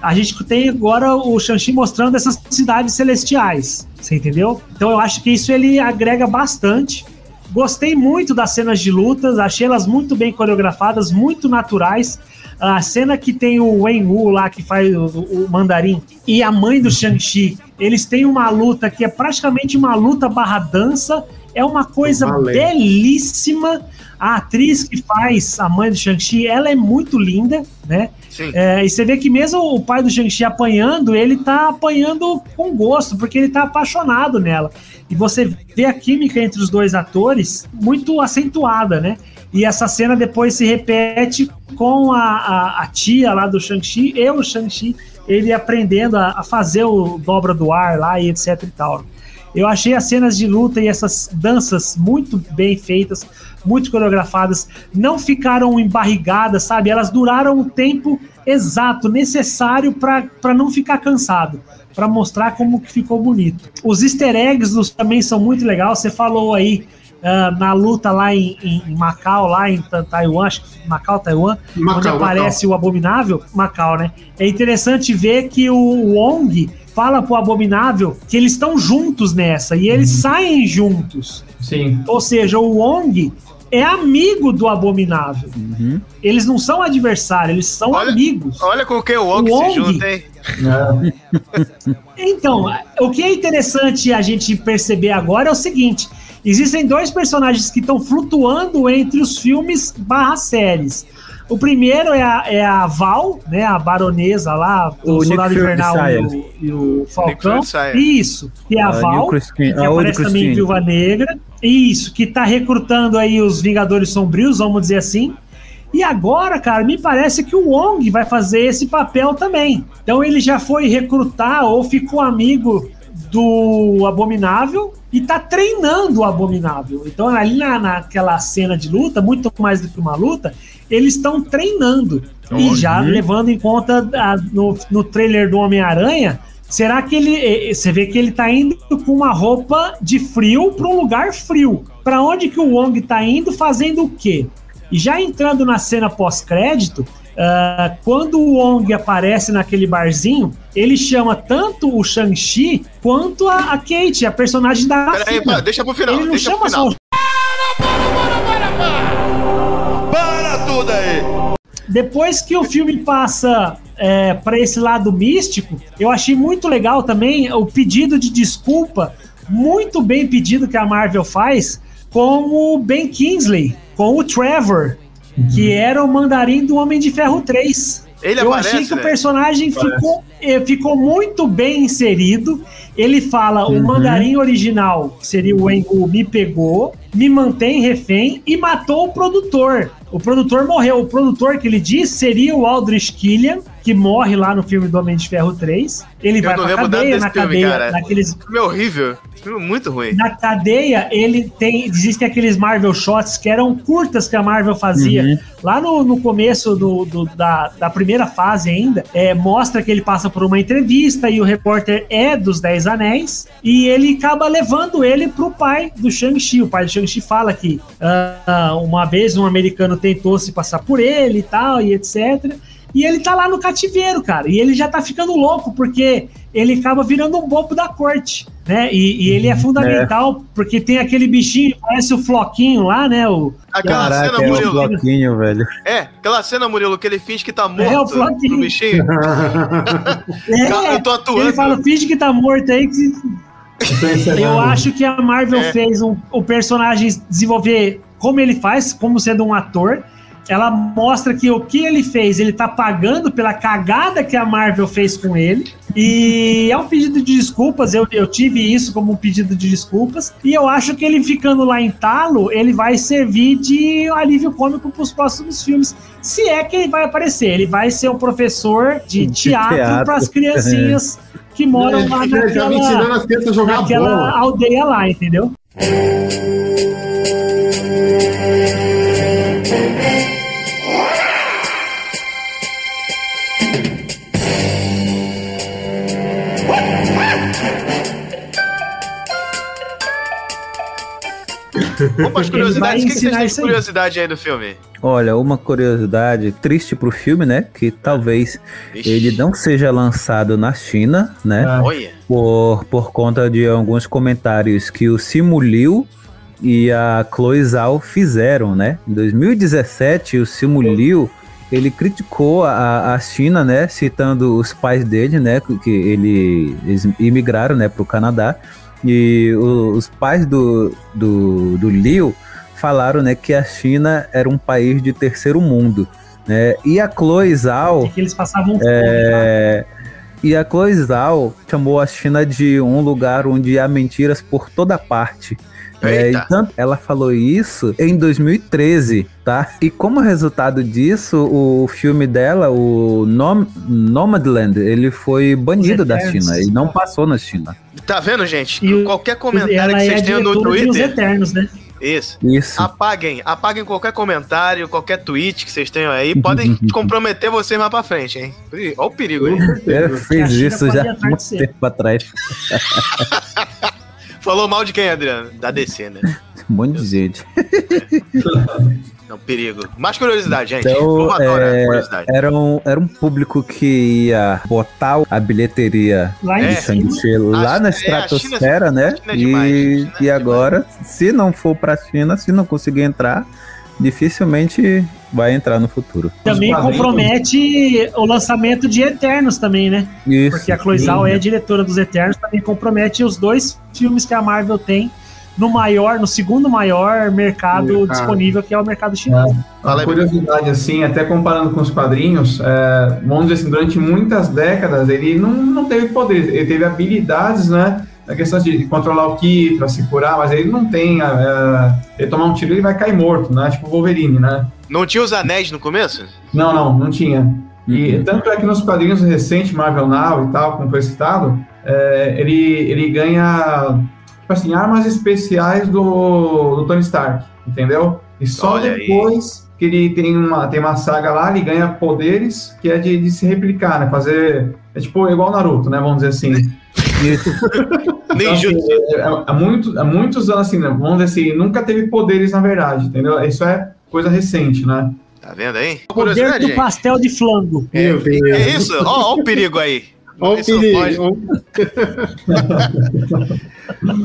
a gente tem agora o Shang-Chi mostrando essas cidades celestiais. Você entendeu? Então eu acho que isso ele agrega bastante. Gostei muito das cenas de lutas, achei elas muito bem coreografadas, muito naturais. A cena que tem o Wen Wu lá, que faz o, o mandarim, e a mãe do Shang-Chi, eles têm uma luta que é praticamente uma luta barra dança. É uma coisa belíssima. A atriz que faz a mãe do Shang-Chi, ela é muito linda, né? Sim. É, e você vê que mesmo o pai do Shang-Chi apanhando, ele tá apanhando com gosto, porque ele tá apaixonado nela. E você vê a química entre os dois atores muito acentuada, né? E essa cena depois se repete com a, a, a tia lá do Shang-Chi e o Shang-Chi, ele aprendendo a, a fazer o dobra do ar lá e etc e tal. Eu achei as cenas de luta e essas danças muito bem feitas, muito coreografadas, não ficaram embarrigadas, sabe? Elas duraram o tempo exato, necessário para não ficar cansado, para mostrar como que ficou bonito. Os easter eggs dos- também são muito legais. Você falou aí ah, na luta lá em, em Macau, lá em Ta- Taiwan, acho que Macau, Taiwan, Macau, onde aparece o Abominável, Macau, né? É interessante ver que o Wong fala pro Abominável que eles estão juntos nessa e eles saem juntos. Sim. Ou seja, o Wong é amigo do Abominável. Eles não são adversários, eles são Olha- amigos. Olha com quem o Wong O Wong- se junta, hein? Então, o que é interessante a gente perceber agora é o seguinte: existem dois personagens que estão flutuando entre os filmes barra séries. O primeiro é a, é a Val, né? A baronesa lá, O o Soldado Invernal e o, e o Falcão. Isso, que é a Val, Christine- que aparece também em. Viúva Negra. Isso, que tá recrutando aí os Vingadores Sombrios, vamos dizer assim. E agora, cara, me parece que o Wong vai fazer esse papel também. Então ele já foi recrutar ou ficou amigo do Abominável e tá treinando o Abominável. Então ali na, naquela cena de luta, muito mais do que uma luta, eles estão treinando. E já levando em conta a- no, no trailer do Homem-Aranha, será que ele. eh, Você vê que ele tá indo com uma roupa de frio para um lugar frio. Para onde que o Wong tá indo fazendo o quê? E já entrando na cena pós-crédito, ah, quando o Wong aparece naquele barzinho, ele chama tanto o Shang-Chi quanto a, a Kate, a personagem da Peraí, deixa pro final, Ele não chama só o Depois que o filme passa é, para esse lado místico, eu achei muito legal também o pedido de desculpa, muito bem pedido que a Marvel faz, com o Ben Kingsley, com o Trevor, que era o mandarim do Homem de Ferro 3. Ele eu aparece, achei que o né? personagem ficou, eh, ficou muito bem inserido. Ele fala: o mandarim original, que seria o Engu, me pegou, me mantém refém e matou o produtor. O produtor morreu. O produtor que ele diz seria o Aldrich Killian, que morre lá no filme do Homem de Ferro 3. Ele Eu vai pra cadeia, na filme, cadeia, cara. naqueles filme é horrível. Filme é muito ruim. na cadeia, ele tem. Existem aqueles Marvel Shots que eram curtas que a Marvel fazia. Lá no, no começo do, do- da, da primeira fase ainda, é, mostra que ele passa por uma entrevista e o repórter é dos Dez Anéis. E ele acaba levando ele pro pai do Shang-Chi. O pai do Shang-Chi fala que ah, uma vez um americano tentou se passar por ele e tal, e etc. E ele tá lá no cativeiro, cara. E ele já tá ficando louco, porque ele acaba virando um bobo da corte, né? E, e ele é fundamental, porque tem aquele bichinho, parece o Floquinho lá, né? O, Aquela Caraca, cena, é o Murilo. bloquinho, velho. É, aquela cena, Murilo, que ele finge que tá É, o morto Floquinho. bichinho. É, eu tô atuando. Ele fala, finge que tá morto aí. Que... Eu acho que a Marvel É. fez um, o personagem desenvolver como ele faz, como sendo um ator. Ela mostra que o que ele fez, ele tá pagando pela cagada que a Marvel fez com ele. E é um pedido de desculpas. Eu, eu tive isso como um pedido de desculpas. E eu acho que ele ficando lá em talo, ele vai servir de alívio cômico pros próximos filmes. Se é que ele vai aparecer. Ele vai ser um professor de, De teatro, teatro. para as criancinhas que moram lá já me ensinando naquela, naquela bola. aldeia lá, entendeu? Vamos para as Ele vai curiosidades. O que que vocês têm de curiosidade aí do filme? Olha, uma curiosidade triste pro filme, né? Que talvez Ixi. ele não seja lançado na China, né? Ah. Por, por conta de alguns comentários que o Simu Liu e a Chloe Zhao fizeram, né? Em 2017, o Simu Liu ele criticou a, a China, né? Citando os pais dele, né? Que ele, eles imigraram, né? Para o Canadá. E o- os pais do, do, do Liu falaram, né? Que a China era um país de terceiro mundo, né? E a Chloe Zhao... Que eles passavam fome, tá? É, e a Chloe Zhao chamou a China de um lugar onde há mentiras por toda parte. É, e tanto ela falou isso em 2013, tá? E como resultado disso, o filme dela, o Nom Nomadland, ele foi banido da. China e não passou na China. Tá vendo, gente? E Qualquer comentário que é vocês tenham no de Os Twitter. Eternos, né? Isso. Isso. Apaguem, apaguem qualquer comentário, qualquer tweet que vocês tenham aí. Podem comprometer vocês mais pra frente, hein? Olha o perigo aí. Fez China isso já há muito tempo atrás. Falou mal de quem, Adriano? Da DC, né? Um monte de gente. Não, perigo. Mais curiosidade, gente. Então, Vamos adorar é, curiosidade. era, um, era um público que ia botar a bilheteria Lá em É. de Shang-Chi lá na é, estratosfera, né? a China é demais, a e é e agora, se não for pra China, se não conseguir entrar, dificilmente vai entrar no futuro. Também compromete o lançamento de Eternos também, né? Isso. Porque a Chloe Zhao é a diretora dos Eternos, também compromete os dois filmes que a Marvel tem no maior, no segundo maior mercado Mercado. disponível, que é o mercado chinês. Uma aí. curiosidade, assim, até comparando com os quadrinhos, é, vamos dizer assim, durante muitas décadas ele não, não teve poderes, ele teve habilidades, né? Na questão de controlar o ki pra se curar, mas ele não tem. é, ele tomar um tiro ele vai cair morto, né? Tipo o Wolverine, né? Não tinha os anéis no começo? Não, não, não tinha. E Uhum. tanto é que nos quadrinhos recentes, Marvel Now e tal, como foi citado, é, ele, ele ganha, tipo assim, armas especiais do, do Tony Stark, entendeu? E só Olha aí. depois que ele tem uma, tem uma saga lá, ele ganha poderes que é de, de se replicar, né? Fazer. É tipo igual Naruto, né? Vamos dizer assim. Então, assim, é- é- há, muito, há muitos anos, assim, né? vamos dizer assim, nunca teve poderes na verdade, entendeu? Isso é coisa recente, né? Tá vendo aí? Poder do gente. pastel de flango. Meu Deus. É isso? Ó, ó o perigo aí. Olha o perigo.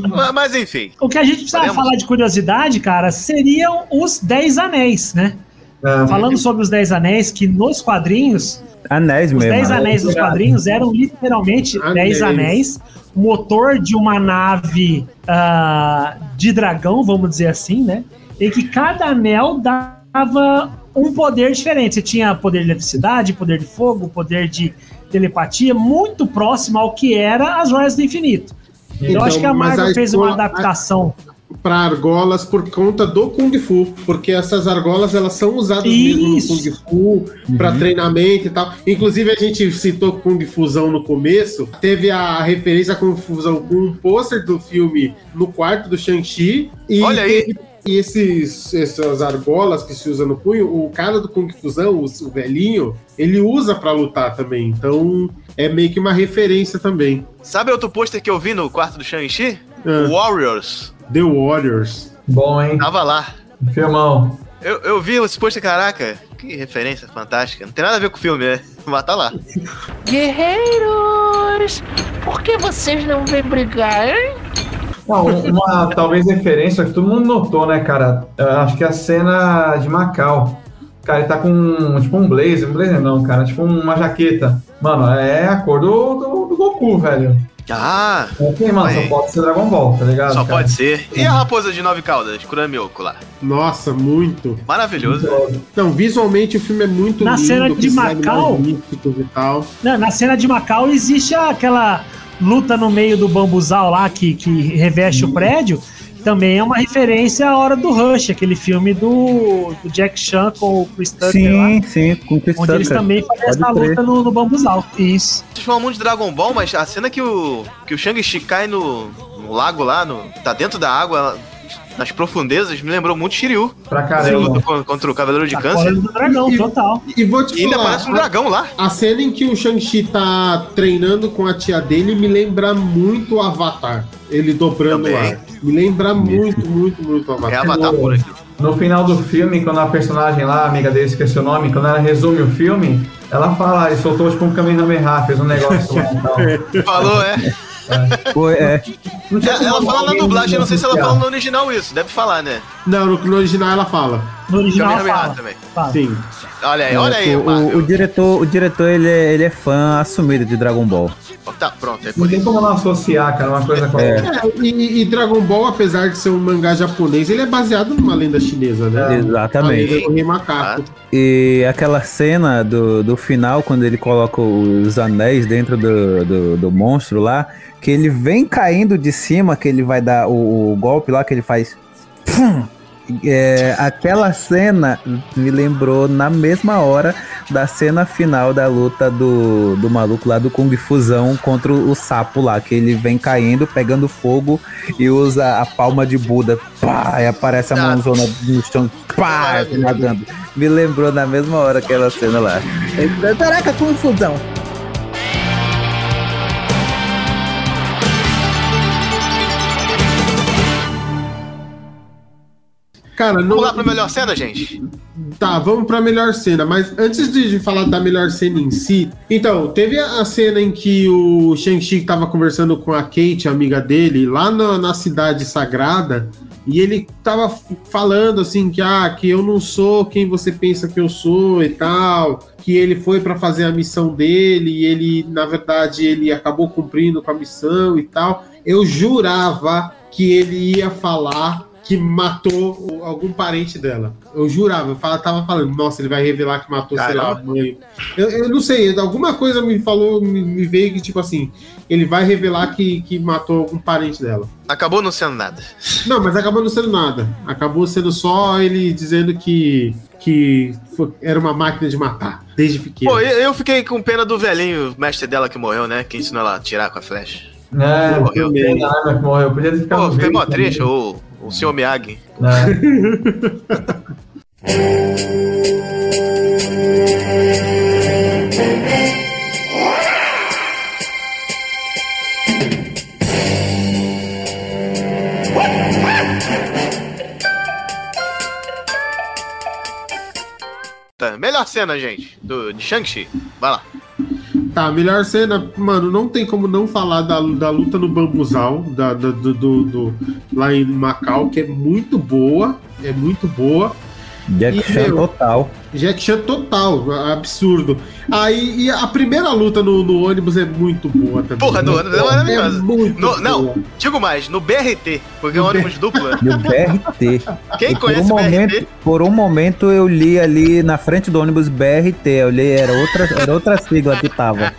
Mas, mas enfim. O que a gente precisa Podemos? falar de curiosidade, cara, seriam os Dez Anéis, né? É, Falando sobre os Dez Anéis, que nos quadrinhos, Anéis os mesmo. Dez né? Anéis dos quadrinhos eram literalmente Anéis. Dez Anéis, motor de uma nave ah, de dragão, vamos dizer assim, né? Em que cada anel dava um poder diferente. Você tinha poder de eletricidade, poder de fogo, poder de telepatia, muito próximo ao que era as Joias do Infinito. Eu Então, acho que a Marvel fez uma a- adaptação. Para argolas por conta do Kung Fu, porque essas argolas elas são usadas mesmo no Isso. Kung Fu para treinamento e tal. Inclusive a gente citou Kung Fusão no começo, teve a referência a Kung Fusão com um pôster do filme no quarto do Shang-Chi e Olha aí. teve- E esses, essas argolas que se usa no punho, o cara do Kung Fusão, o, o velhinho, ele usa pra lutar também. Então é meio que uma referência também. Sabe outro pôster que eu vi no quarto do Shang-Chi? Ah, Warriors. The Warriors. Bom, hein? Tava lá. Filmão. Eu, eu vi esse pôster, caraca. Que referência fantástica. Não tem nada a ver com o filme, né? Mas tá lá. Guerreiros, por que vocês não vêm brigar, hein? Não, uma talvez referência que todo mundo notou, né, cara? Eu acho que é a cena de Macau. Cara, ele tá com tipo um blazer, um blazer não, cara, tipo uma jaqueta. Mano, é a cor do, do, do Goku, velho. Ah, Ok, mano, só pode ser Dragon Ball, tá ligado? só cara? pode ser. E a raposa de nove caudas, Kuramyoko lá. Nossa, muito. Maravilhoso. Então, visualmente o filme é muito Na lindo. cena de Macau- e tal. Na, na cena de Macau existe aquela luta no meio do bambuzal lá que, que reveste o prédio. Também é uma referência à Hora do Rush, aquele filme do, do Jack Chan com o Chris Tucker lá. Sim, sim, com Chris Onde eles Tucker. também fazem Pode essa luta no, no bambuzal. Isso. Vocês falam muito de Dragon Ball, mas a cena que o, que o Shang-Chi cai no, no lago lá, no, tá dentro da água, nas profundezas, me lembrou muito Shiryu. Pra caramba. contra o Cavaleiro de Tá Câncer. do dragão, E- total. E vou te E ainda falar, parece um a- dragão lá. A cena em que o Shang-Chi tá treinando com a tia dele me lembra muito o Avatar. Ele dobrando Também. o ar. Me lembra muito, muito, muito É Avatar. Avatar por aqui. No final do filme, quando a personagem lá, a amiga dele, esqueci o nome, quando ela resume o filme, ela fala, ele soltou tipo um Kamehameha, fez um negócio lá e tal. Falou, é. Foi, é. Não tinha É, como Ela fala na dublagem, não sei se ela fala no original isso. Deve falar, né? Não, no, no original ela fala. No original fala. também. fala. Sim. Olha aí, olha aí, o, o, o diretor, o diretor ele, é, ele é fã assumido de Dragon Ball. Tá, pronto, é Não por tem como não associar, cara, uma coisa com a É. outra. É, e, e Dragon Ball, apesar de ser um mangá japonês, ele é baseado numa lenda chinesa, né? Exatamente. A lenda do Rei Macaco. E aquela cena do, do final, quando ele coloca os anéis dentro do, do, do monstro lá, que ele vem caindo de cima, que ele vai dar o, o golpe lá, que ele faz. Pum! É, aquela cena me lembrou na mesma hora da cena final da luta do, do maluco lá do Kung Fusão contra o sapo lá, que ele vem caindo, pegando fogo e usa a palma de Buda. Pá, e aparece a Ah. mãozona no chão, pá, nadando. Me lembrou na mesma hora aquela cena lá. Caraca, Kung Fusão! Cara, Vamos não. lá pra melhor cena, gente? Tá, vamos pra melhor cena. Mas antes de, de falar da melhor cena em si, então, teve a, a cena em que o Shang-Chi tava conversando com a Kate, a amiga dele, lá na, na cidade sagrada. E ele tava falando assim que ah, que eu não sou quem você pensa que eu sou e tal, que ele foi pra fazer a missão dele e ele, na verdade, ele acabou cumprindo com a missão e tal. Eu jurava que ele ia falar que matou algum parente dela. Eu jurava, eu fala- tava falando, nossa, ele vai revelar que matou, sei lá, a mãe. Eu, eu não sei, alguma coisa me falou, me, me veio que, tipo assim, ele vai revelar que, que matou algum parente dela. Acabou não sendo nada. Não, mas acabou não sendo nada. Acabou sendo só ele dizendo que, que foi- era uma máquina de matar, desde pequeno. Pô, eu fiquei com pena do velhinho mestre dela que morreu, né? Que ensinou ela a tirar com a flecha. É, Morreu. morreu. Tem arma que morreu. Podia ter ficado Pô, fiquei mó triste, o, o senhor Miyagi. É. Tá, melhor cena, gente, do, de Shang-Chi. Vai lá. Tá, melhor cena, mano, não tem como não falar da, da luta no bambuzal, da, da- do, do- do- lá em Macau, que é muito boa, é muito boa. Jack E, Chan meu, total. Jack Chan total, absurdo. Aí, e a primeira luta no, no ônibus é muito boa também. Porra, no ônibus é maravilhosa. É não, digo mais, no BRT, porque é um ônibus duplo. né? No BRT. Quem E por conhece um o BRT? momento, Por um momento eu li ali na frente do ônibus BRT. Eu li, era outra, era outra sigla que tava.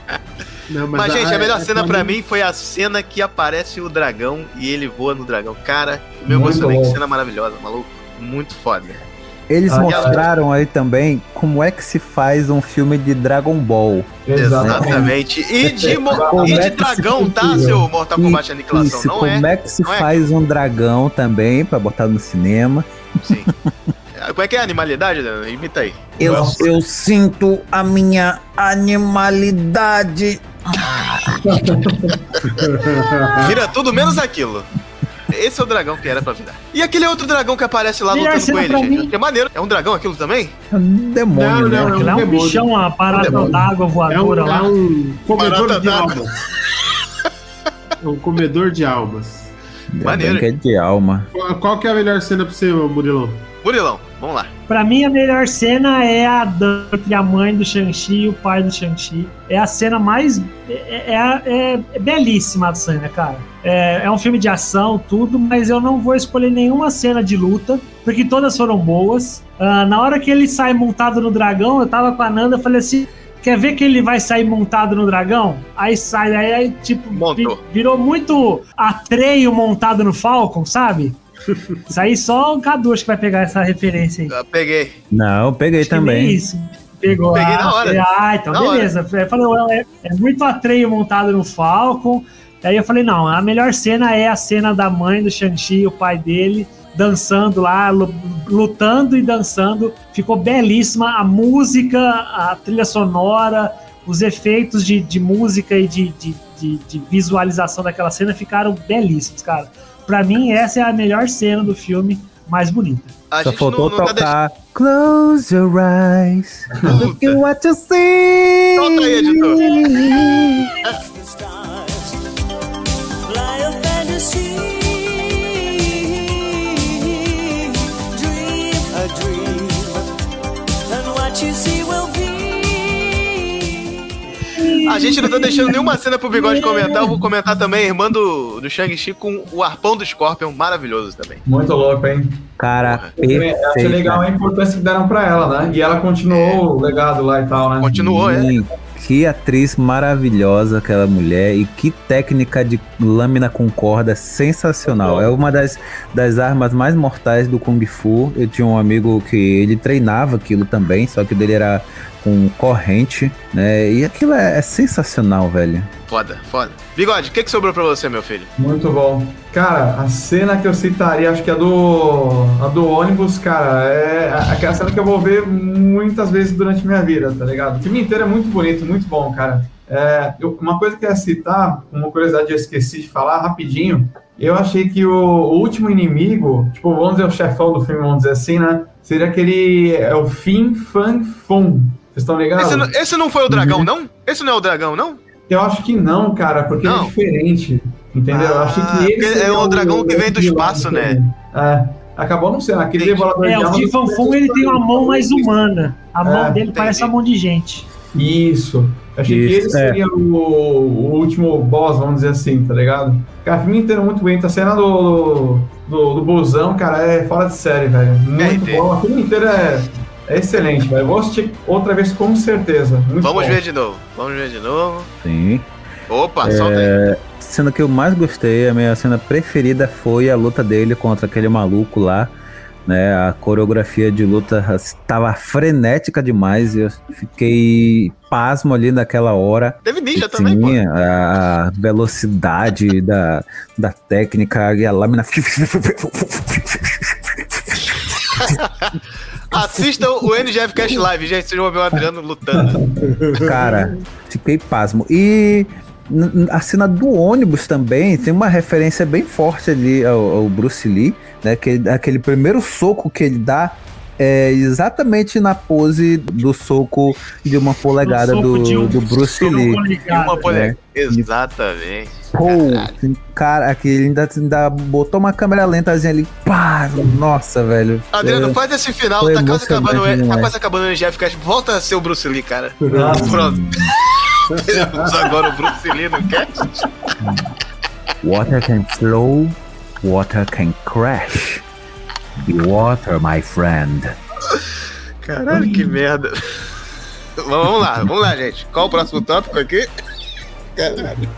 Não, Mas, gente, a melhor é cena pra mim foi a cena que aparece o dragão e ele voa no dragão. Cara, me Muito emocionei. Que bom. cena maravilhosa, maluco. Muito foda. Eles Ah, mostraram aí também como é que se faz um filme de Dragon Ball. Exatamente. E de, Como e é de dragão, se tá, seu Mortal Kombat Aniquilação? Isso, Não como é. é, que se não é. faz um dragão também pra botar no cinema. Sim. Como é que é a animalidade? Imita aí. Eu, eu sinto a minha animalidade. Vira tudo menos aquilo. Esse é o dragão que era pra virar. E aquele outro dragão que aparece lá Melhor lutando com ele, gente. mim. Que é maneiro. É um dragão aquilo também? É um demônio, Não, né? não, Aquilo é um demônio. bichão, uma É parada um d'água É um, voadora é lá. um comedor de almas. É um comedor de almas. Maneiro. é de alma. Qual, qual que é a melhor cena pra você, Murilão? Murilão, vamos lá. Pra mim, a melhor cena é a dan- entre a mãe do Shang-Chi e o pai do Shang-Chi. É a cena mais. É, é- é- é belíssima a cena, cara. É, é um filme de ação, tudo, mas eu não vou escolher nenhuma cena de luta, porque todas foram boas. Ah, na hora que ele sai montado no dragão, eu tava com a Nanda e falei assim. Quer ver que ele vai sair montado no dragão? Aí sai, aí, aí, tipo, vi- virou muito Atreio montado no Falcon, sabe? Isso aí só o Cadu acho que vai pegar essa referência aí. Eu peguei. Não, eu peguei Acho também. Isso. Pegou. Peguei na hora. Ah, então Na beleza. Eu Falei, é, é muito atreio montado no Falcon. Aí eu falei, não, a melhor cena é a cena da mãe do Shang-Chi, o pai dele, dançando lá, lu- lutando e dançando. Ficou belíssima. A música, a trilha sonora, os efeitos de, de música e de, de, de, de visualização daquela cena ficaram belíssimos, cara. Pra mim, essa é a melhor cena do filme, mais bonita. A Só gente faltou não, não tá tocar Close your eyes, look at what you see. Solta aí, editor. A gente não tá deixando nenhuma cena pro Bigode comentar. Eu vou comentar também a irmã do, do Shang-Chi com o arpão do Scorpion, maravilhoso também. Muito louco, hein? Cara, também Achei perfeito. legal a importância que deram pra ela, né? E ela continuou o legado lá e tal, né? Continuou, é. Sim, Que atriz maravilhosa aquela mulher e que técnica de lâmina com corda sensacional. É uma das, das armas mais mortais do Kung Fu. Eu tinha um amigo que ele treinava aquilo também, só que o dele era com corrente, né? E aquilo é, é sensacional, velho. Foda, foda. Bigode, o que, que sobrou pra você, meu filho? Muito bom. Cara, a cena que eu citaria, acho que é do, a do ônibus, cara, é a- aquela cena que eu vou ver muitas vezes durante minha vida, tá ligado? O filme inteiro é muito bonito, muito bom, cara. É, eu- uma coisa que eu ia citar, uma curiosidade eu esqueci de falar rapidinho, eu achei que o, o último inimigo, tipo, vamos dizer, o chefão do filme, vamos dizer assim, né? Seria aquele, é o Fin Fan Fum. Vocês estão ligados? Esse, não- esse não foi o dragão, não? Esse não é o dragão, não? Eu acho que não, cara, porque ele Não? é diferente. Entendeu? eu achei que ele. é seria o dragão que vem do espaço, né? É. Acabou não sendo. Aquele devorador É, de o almas. Kim Fan Fum, ele tem uma mão mais humana. A mão É, dele parece uma mão de gente. Isso. Eu achei que ele Isso, é. seria o, o último boss, vamos dizer assim, tá ligado? Cara, o filme inteiro é muito bonito. A cena do, do, do busão, cara, é fora de série, velho. Muito tem. bom. O filme inteiro é, é excelente, velho. Vou assistir outra vez com certeza. Muito Vamos bom. ver de novo. Vamos ver de novo. Sim. Opa, solta aí. É, a cena que eu mais gostei, a minha cena preferida foi a luta dele contra aquele maluco lá. Né, a coreografia de luta estava frenética demais. e Eu fiquei pasmo ali naquela hora. Teve ninja também, pô. a velocidade da, da técnica e a lâmina. Assistam o NGF Cast Live, gente. Vocês vão ver o Adriano lutando. Cara, fiquei pasmo. E a cena do ônibus também tem uma referência bem forte ali ao, ao Bruce Lee, né? Que, aquele primeiro soco que ele dá é exatamente na pose do soco de uma polegada do, de um- do Bruce uma Lee. polegada. Uma pole... É. Exatamente. Pô, cara, que ele ainda, ainda botou uma câmera lentazinha ali. Pá, nossa, velho. Adriano, É, faz esse final. Tá quase, acabando, o- tá quase acabando o NGF Cast. Volta a ser o Bruce Lee, cara. Nossa. Pronto. Temos agora o Bruce Lee no cast. Water can flow, water can crash. Be water, my friend. Caralho, que merda. Vamos lá, vamos lá, gente. Qual o próximo tópico aqui? Caralho.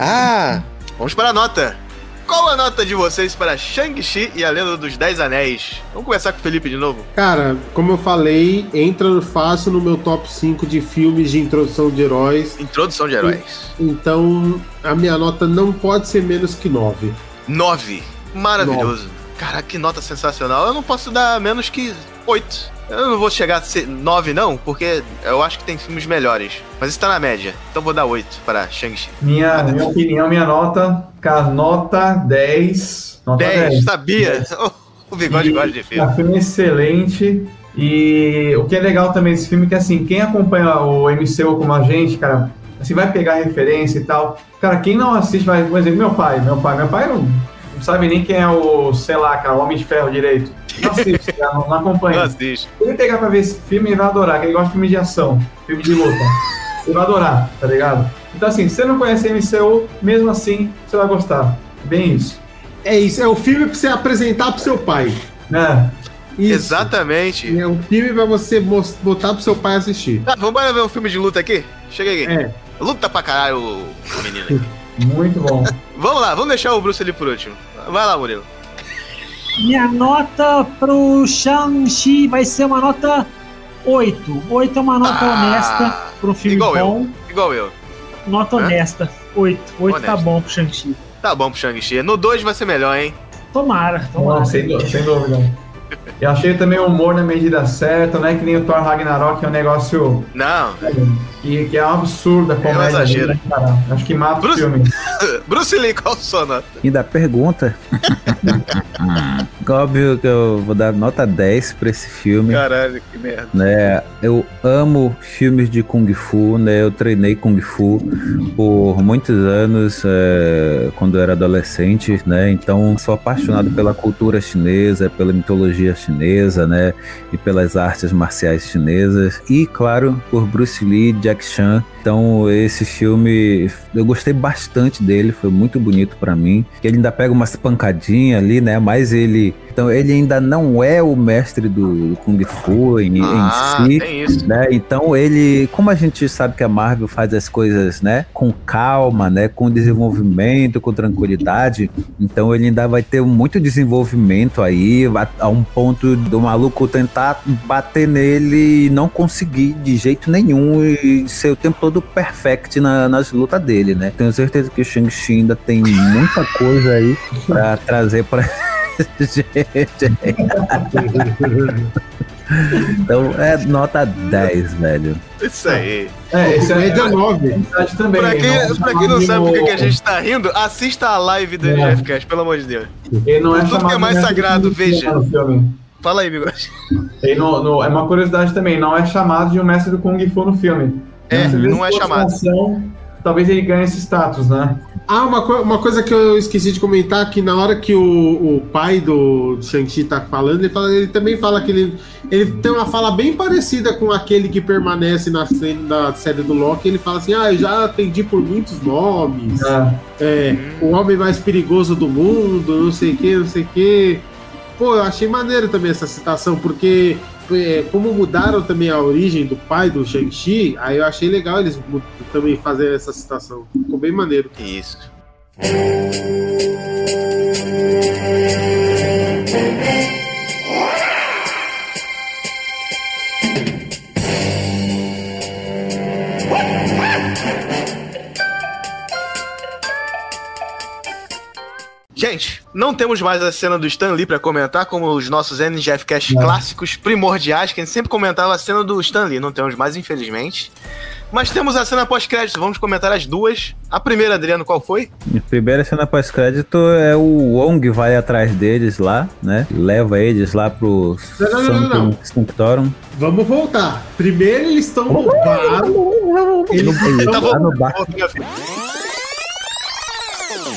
Ah, vamos para a nota. Qual a nota de vocês para Shang-Chi e a Lenda dos Dez Anéis? Vamos começar com o Felipe de novo? Cara, como eu falei, entra fácil no meu top 5 de filmes de introdução de heróis. Introdução de heróis. Então, a minha nota não pode ser menos que 9. Nove. Maravilhoso. Caraca, que nota sensacional. Eu não posso dar menos que oito. Eu não vou chegar a ser nove, não, porque eu acho que tem filmes melhores. Mas está na média. Então vou dar oito para Shang-Chi. Minha, minha opinião, minha nota, cara, nota 10. Nota 10, 10. sabia? O bigode gosta de É filme. um filme excelente. E o que é legal também desse filme é que, assim, quem acompanha o MCU como a gente, cara, assim, vai pegar referência e tal. Cara, quem não assiste, vai, por exemplo, meu pai, meu pai, meu pai não, não sabe nem quem é o, sei lá, cara, o Homem de Ferro direito. Não assiste, cara, não, não acompanha. Não assiste. Se ele pegar pra ver esse filme, ele vai adorar, que ele gosta de filme de ação, filme de luta. Ele vai adorar, tá ligado? Então, assim, se você não conhece MCU, mesmo assim, você vai gostar. Bem isso. É isso, é o filme pra você apresentar pro seu pai. É. Isso. Exatamente. É um filme pra você botar pro seu pai assistir. Tá, vamos ver um filme de luta aqui? Chega aqui. É. Luta pra caralho menino. Muito bom. vamos lá, vamos deixar o Bruce ali por último. Vai lá, Murilo. Minha nota pro Shang-Chi vai ser uma nota 8. 8 é uma nota Ah, honesta pro filme igual eu. bom. igual eu. Nota Hã? honesta. 8. 8 tá bom pro Shang-Chi. Tá bom pro Shang-Chi. No 2 vai ser melhor, hein? Tomara, tomara. Não, sem, sem dúvida. E achei também o humor na medida certa, não é que nem o Thor Ragnarok, que é um negócio Não. que, que é um absurdo a comédia. exagero. dele, cara. Acho que mata Bruce- o filme. Bruce Lee, qual sua nota? Ainda pergunta. Óbvio que eu vou dar nota 10 pra esse filme. Caralho, que merda. né? Eu amo filmes de Kung Fu, né? Eu treinei Kung Fu por muitos anos é, quando eu era adolescente, né? Então sou apaixonado pela cultura chinesa, pela mitologia chinesa, né? E pelas artes marciais chinesas e, claro, por Bruce Lee, Jack Chan. Então esse filme eu gostei bastante dele, foi muito bonito pra mim. Ele ainda pega umas pancadinhas ali, né? Mas ele então ele ainda não é o mestre do, do Kung Fu em, Ah, em si. tem isso. Né? Então ele, como a gente sabe que a Marvel faz as coisas, né, com calma, né, com desenvolvimento, com tranquilidade, então ele ainda vai ter muito desenvolvimento aí, a, a um ponto do maluco tentar bater nele e não conseguir de jeito nenhum e ser o tempo todo perfect na- nas lutas dele, né? Tenho certeza que o Shang-Chi ainda tem muita coisa aí pra trazer pra gente. Então é nota 10, velho. Isso aí. É, esse é, Comédia é 9. verdade também. Pra quem, Não pra quem não sabe por que no- a gente tá rindo, assista a live do É. NGFcast, pelo amor de Deus. Ele não é Tudo que é chamado mais de sagrado, veja. no. Fala aí, bigode. Não- não- é uma curiosidade também, não é chamado de um mestre do Kung Fu no filme. É, não se é chamado. Talvez ele ganhe esse status, né? Ah, uma, co- uma coisa que eu esqueci de comentar, que na hora que o, o pai do, do Shang-Chi tá falando, ele, fala, ele também fala que ele, ele tem uma fala bem parecida com aquele que permanece na, na série do Loki. Ele fala assim, ah, eu já atendi por muitos nomes, É. é, o homem mais perigoso do mundo, não sei o que, não sei o que. Pô, eu achei maneiro também essa citação, porque como mudaram também a origem do pai do Shang-Chi, aí eu achei legal eles também fazerem essa citação. Ficou bem maneiro. Isso. Gente, não temos mais a cena do Stan Lee pra comentar, como os nossos NGF Cast clássicos primordiais, que a gente sempre comentava a cena do Stan Lee. Não temos mais, infelizmente. Mas temos a cena pós-crédito, vamos comentar as duas. A primeira, Adriano, qual foi? A primeira cena pós-crédito é o Wong vai atrás deles lá, né? Leva eles lá pro Não, não, não, não, não. Sanctorum. Vamos voltar. Primeiro eles estão no bar. Eles Ele estão, tá no bar.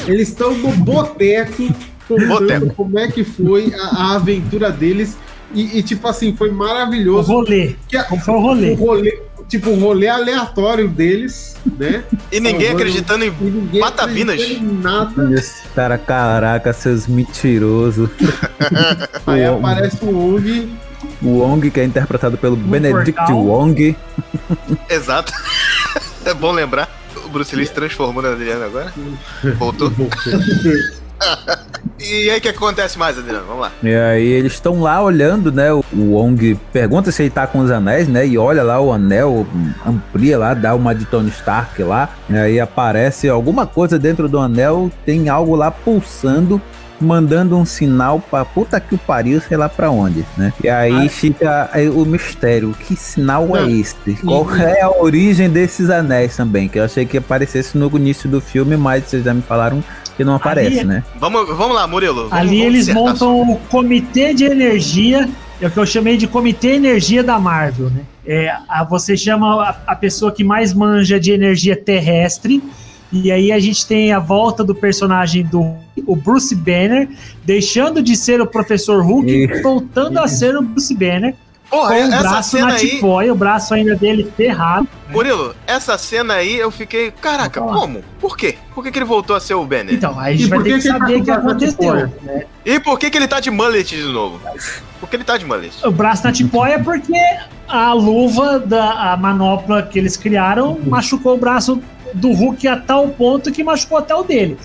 eles estão no boteco contando como é que foi a, a aventura deles. E, e, tipo assim, foi O maravilhoso. rolê. Que a- foi o o rolê? rolê, tipo, o rolê aleatório deles, né? E ninguém Salvando- acreditando em E ninguém Patavinas. acreditando em nada. Esse cara, caraca, seus mentirosos. Aí o, aparece o Wong. o Wong, que é interpretado pelo Benedict portal. Wong. Exato. É bom lembrar. O Bruce Lee se transformou na Adriano agora. Voltou. E aí o que acontece mais, Adriano? Vamos lá. E aí eles estão lá olhando, né? O Wong pergunta se ele tá com os anéis, né? E olha lá o anel, amplia lá, dá uma de Tony Stark lá. E aí aparece alguma coisa dentro do anel, tem algo lá pulsando. Mandando um sinal pra puta que o pariu, sei lá pra onde, né? E aí fica aí o mistério: que sinal é Não. esse? Qual é a origem desses anéis também? Que eu achei que aparecesse no início do filme, mas vocês já me falaram que não aparece, Ali- né? Vamos, vamos lá, Murilo. Vamos, Ali vamos eles montam o comitê de energia, é o que eu chamei de comitê energia da Marvel, né? É, a, você chama a, a pessoa que mais manja de energia terrestre, e aí a gente tem a volta do personagem do o Bruce Banner, deixando de ser o Professor Hulk, Isso. voltando a ser o Bruce Banner, Porra, com o essa braço na aí, tipóia, o braço ainda dele ferrado. Murilo, essa cena aí eu fiquei, caraca, como? Por quê? Por que, que ele voltou a ser o Banner? Então, aí a E gente vai por ter que que tá saber o que o aconteceu. né? E por que, que ele tá de mullet de novo? Por que ele tá de mullet? O braço na tipóia porque a luva da a manopla que eles criaram machucou o braço do Hulk a tal ponto que machucou até o dele.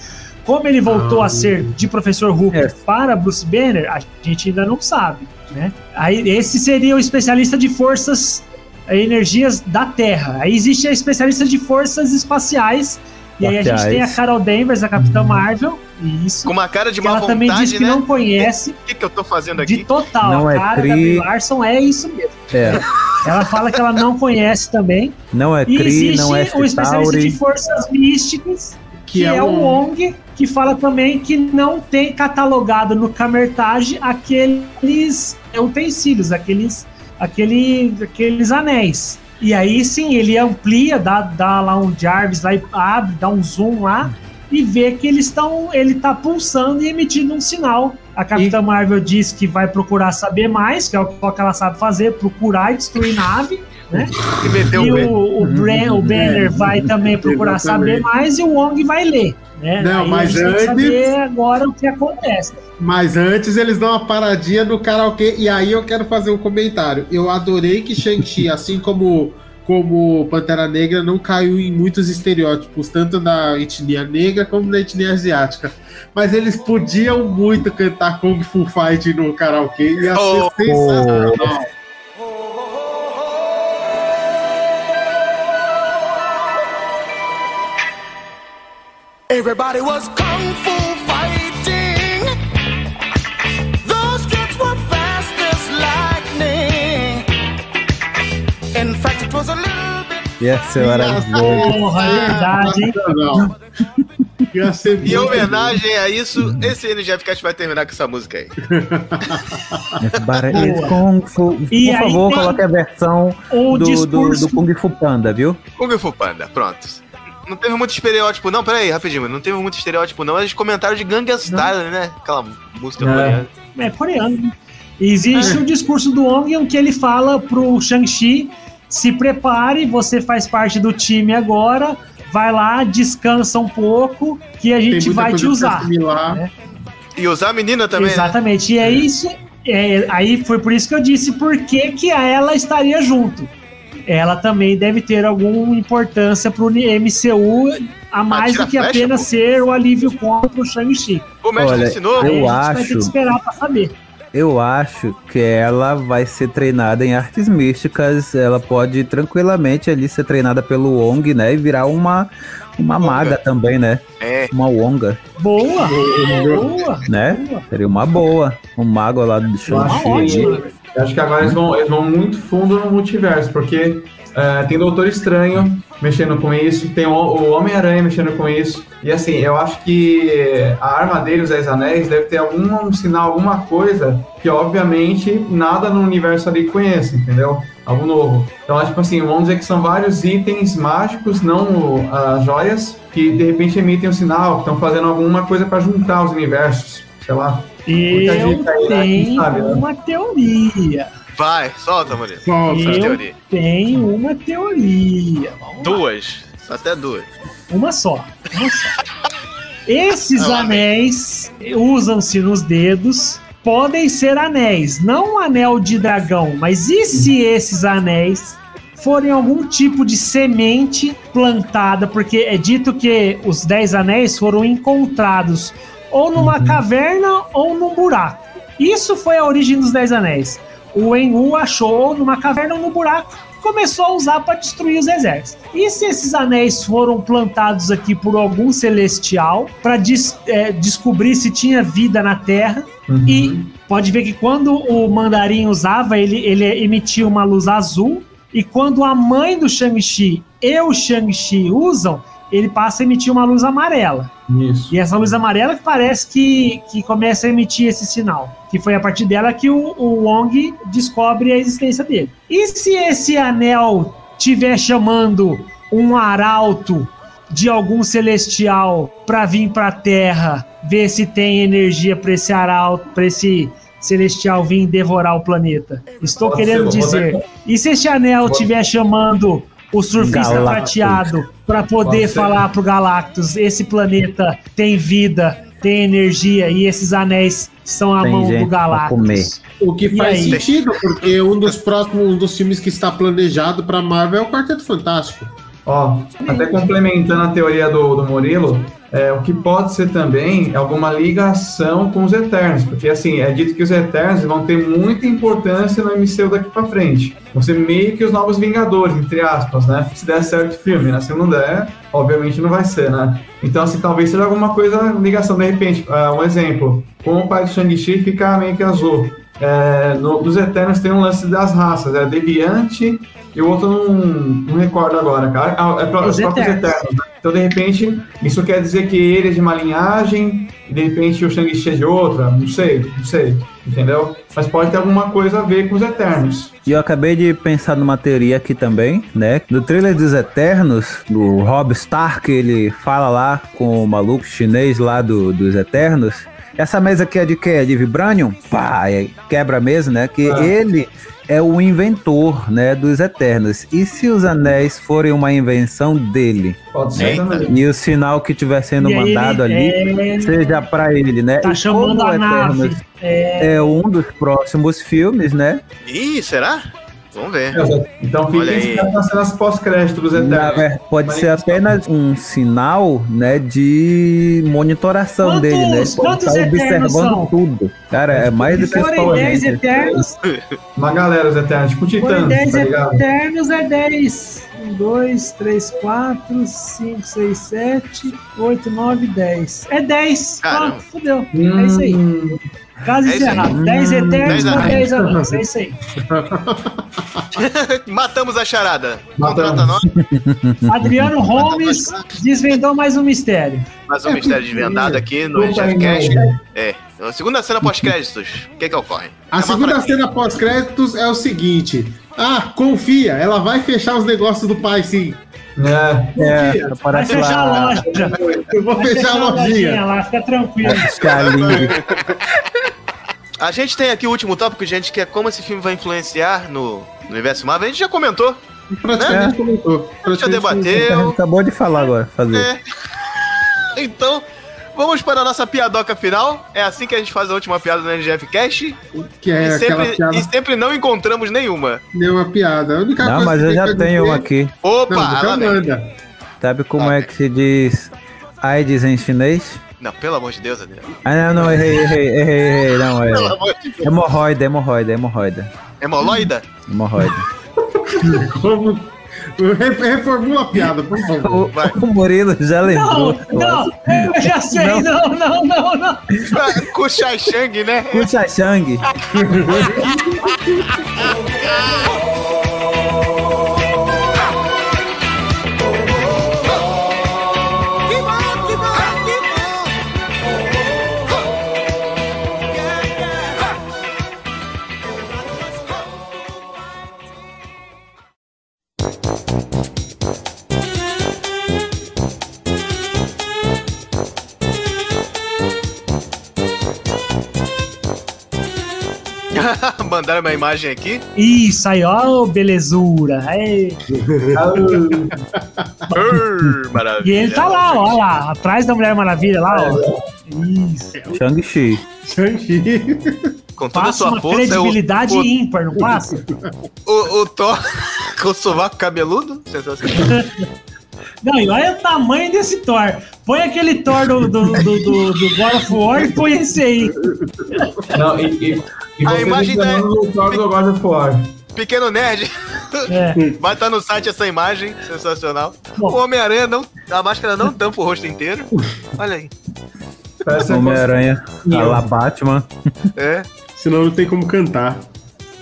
Como ele voltou Ah. a ser de Professor Hulk É. para Bruce Banner, a gente ainda não sabe, né? Aí esse seria o especialista de forças é, energias da Terra. Aí existe a especialista de forças espaciais. E aí a gente tem a Carol Danvers, a Capitã Marvel. Isso. Com uma cara de que má ela também diz que né? não conhece. O que, que eu tô fazendo De aqui? total. Não a é cara Kree. da Brie Larson é isso mesmo. É. Ela fala que ela não conhece também. Não é E existe não é o especialista de forças místicas, que, Que é, é o um- Wong, que fala também que não tem catalogado no Camertage aqueles utensílios, aqueles, aquele, aqueles anéis. E aí sim, ele amplia, dá, dá lá um Jarvis, lá e abre, dá um zoom lá e vê que eles estão. Ele tá pulsando e emitindo um sinal. A Capitã Marvel diz que vai procurar saber mais, que é o que ela sabe fazer, procurar e destruir nave. Né? E E o o, Bran- o Banner vai também procurar saber mais e o Wong vai ler. Né? Não, Aí mas a gente tem que antes- saber agora o que acontece. Mas antes eles dão uma paradinha no karaokê e aí eu quero fazer um comentário. Eu adorei que Shang-Chi, assim como como Pantera Negra, não caiu em muitos estereótipos, tanto da etnia negra como da etnia asiática. Mas eles podiam muito cantar Kung Fu Fight no karaokê, ia ser Oh. sensacional. Everybody was kung fu fighting. Those kids were fast as lightning. In fact, it was a little bit. Ia ser maravilhoso. Porra, é verdade. Ia ser E em homenagem a isso, esse NGF Cast vai terminar com essa música aí. Kung Fu. Por E favor, tem coloque a versão do, do, do Kung Fu Panda, viu? Kung Fu Panda, pronto. Não teve muito estereótipo, não. Pera aí, rapidinho, não teve muito estereótipo, não. Eles comentaram de Gangnam Style, né? Aquela música É. coreana. É coreano. né? Existe o discurso do em que ele fala pro Shang-Chi: se prepare, você faz parte do time agora. Vai lá, descansa um pouco, que a gente vai te usar. né? E usar a menina também, né? Exatamente. E é isso. é, aí foi por isso que eu disse por que, que a ela estaria junto. Ela também deve ter alguma importância pro MCU a mais do que flecha, apenas pô. ser o alívio contra o Shang-Chi. O mestre Olha, ensinou. Eu a gente vai ter que acho- esperar pra saber. Eu acho que ela vai ser treinada em artes místicas. Ela pode tranquilamente ali ser treinada pelo Wong, né? E virar uma, uma Wonga. maga também, né? É. Uma Wonga, Boa! Boa! né? boa. Seria uma boa. Um mago lá do Shang-Chi. Acho, eu acho que agora eles vão, eles vão muito fundo no multiverso, porque é, tem Doutor Estranho mexendo com isso, tem o, o Homem-Aranha mexendo com isso. E assim, eu acho que a arma dele, os Dez Anéis, deve ter algum sinal, alguma coisa que, obviamente, nada no universo ali conhece, entendeu? Algo novo. Então, tipo assim, vamos dizer que são vários itens mágicos, não ah, joias, que de repente emitem um sinal, que estão fazendo alguma coisa para juntar os universos, sei lá. Eu tenho sabe, né? uma teoria. Vai, solta, Murilo. Solta. Eu teorias. tenho uma teoria. Vamos lá. Duas. Até duas. Uma só. Uma só. Esses lá vem. anéis usam-se nos dedos. Podem ser anéis, não um anel de dragão, mas e se esses anéis forem algum tipo de semente plantada? Porque é dito que os dez anéis foram encontrados ou numa caverna ou num buraco. Isso foi a origem dos dez anéis. O Engu achou numa caverna ou no buraco e começou a usar para destruir os exércitos. E se esses anéis foram plantados aqui por algum celestial para descobrir se tinha vida na Terra? E pode ver que quando o mandarim usava, ele, ele emitia uma luz azul. E quando a mãe do Shang-Chi e o Shang-Chi usam, ele passa a emitir uma luz amarela. Isso. E essa luz amarela que parece que, que começa a emitir esse sinal. Que foi a partir dela que o, o Wong descobre a existência dele. E se esse anel estiver chamando um arauto de algum celestial para vir para a Terra, ver se tem energia para esse arauto, para esse celestial vir devorar o planeta? Estou Pode querendo ser, dizer. E se esse anel estiver chamando o surfista Galactus. prateado para poder falar pro Galactus, esse planeta tem vida, tem energia e esses anéis são a Tem mão do Galactus. O que E faz aí? sentido, porque um dos próximos, um dos filmes que está planejado para Marvel é o Quarteto Fantástico. Ó, até complementando a teoria do, do Murilo, é, o que pode ser também é alguma ligação com os Eternos, porque assim, é dito que os Eternos vão ter muita importância no MCU daqui pra frente. Vão ser meio que os novos Vingadores, entre aspas, né? Se der certo o filme, né? Se não der, obviamente não vai ser, né? Então, assim, talvez seja alguma coisa, ligação, de repente, ah, um exemplo, como o pai do Shang-Chi fica meio que azul. É, no, nos Eternos tem um lance das raças, é Deviante e o outro não, não recordo agora, cara. Ah, é para os Os próprios Eternos. Eternos. né? Então, de repente, isso quer dizer que ele é de uma linhagem e de repente o Shang-Chi é de outra? Não sei, não sei, entendeu? Mas pode ter alguma coisa a ver com os Eternos. E eu acabei de pensar numa teoria aqui também, né? Do trailer dos Eternos, do Rob Stark, ele fala lá com o maluco chinês lá do, dos Eternos. Essa mesa aqui é de quê? É de Vibranium? Pá, aí quebra a mesa, né? Que Ah. ele é o inventor, né, dos Eternos. E se os anéis forem uma invenção dele? Pode ser também. E o sinal que estiver sendo E mandado ali é- seja pra ele, né? Tá E chamando como a nave. Eternos É, é um dos próximos filmes, né? Ih, será? Vamos ver. Então Olha fiquem nas cenas pós-crédito dos Eternos. pode ser apenas um sinal, né, de monitoração Quantos- dele, né? Quantos Eternos observando são? tudo. Cara, é mais do que os forem Power 10 Rangers. Eternos, Uma galera, os Eternos, tipo Titãs, 10 tá ligado? Eternos é 10. 1, 2, 3, 4, 5, 6, 7, 8, 9, 10. É 10. Caramba. Pronto, fudeu. É isso aí. Caso É encerrado. 10 Eternos 10 por anéis. 10 anões. É isso aí. Matamos a charada. Matamos. Contrata nós. Adriano Holmes desvendou mais um mistério. Mais um mistério desvendado aqui no merda. É. A segunda cena pós-créditos. O que que ocorre? A É segunda fraquinha. cena pós-créditos é o seguinte: Ah, confia, ela vai fechar os negócios do pai, sim. É. É, Vai aparece fechar a lá. loja. Eu vou Vai fechar a lojinha. lá, fica tranquilo. A gente tem aqui o último tópico, gente, que é como esse filme vai influenciar no, no universo Marvel. A gente já comentou. Praticamente comentou. Já Praticamente A gente debateu. acabou de falar agora, fazer. É. Então, vamos para a nossa piadoca final. É assim que a gente faz a última piada no NGF Cast. Que é e, sempre, piada. e sempre não encontramos nenhuma. Deu uma piada. A única Não, coisa mas que eu já tenho uma aqui. Opa, Não, vem. manda. Sabe como Ah, é que se diz AIDS em chinês? Não, pelo amor de Deus, Adriano. Ah, não, não, errei, errei, errei, errei. Não, é. Pelo amor de Deus. Hemorroida, hemorroida, hemorroida. Hemoloida? Hemorroida. Como... Re- Reformula a piada, por favor. O, o Murilo já Não, lembrou. não, eu já sei, não, não, não, não. Com Shai Shang, né? Puxa Shang. Mandaram uma imagem aqui. Isso aí, ó, belezura. Urr, maravilha. E ele tá lá, ó lá, atrás da Mulher Maravilha, lá, ó. Isso. Shang-Chi. Shang-Chi. Com toda a Passa sua uma força, é o, credibilidade o, ímpar, não passa? o, o Thor com o sovaco cabeludo. Sensacional. Não, e olha o tamanho desse Thor. Põe aquele Thor do, do, do, do, do God of War e põe esse aí. Não, e, e, e A imagem tá- enganando o Thor do God of War. Pequeno nerd. É. Vai estar no site essa imagem. Sensacional. Bom. O Homem-Aranha não. A máscara não tampa o rosto inteiro. Olha aí. Homem-Aranha. A la Batman. É. Senão não tem como cantar.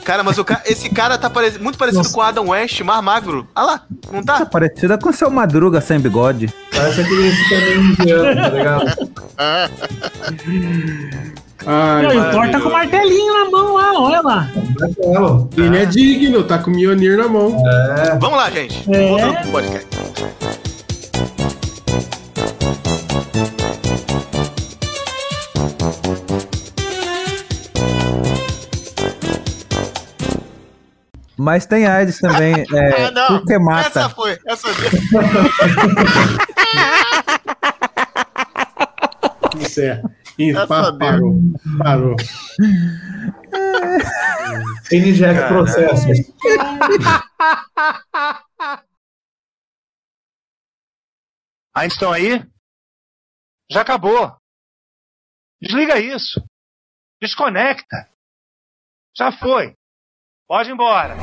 Cara, mas o ca... esse cara tá parec- muito parecido Nossa. com o Adam West, mais magro. Ah lá, não Tá tá? parecida com seu Madruga sem bigode. Parece aquele também indiano, tá ligado? Ai, e o Thor tá com o martelinho na mão lá, olha lá. Marcelo. ele é digno, tá com o Mjolnir na mão. É. Vamos lá, gente. É. Voltando pro podcast. Mas tem AIDS também. É, ah, não. Porque mata. Essa foi. Essa Isso é. Ih, Essa pa- deu. parou. Parou. NGF Caralho. Processos. Ainda estão aí? Já acabou. Desliga isso. Desconecta. Já foi. Pode ir embora.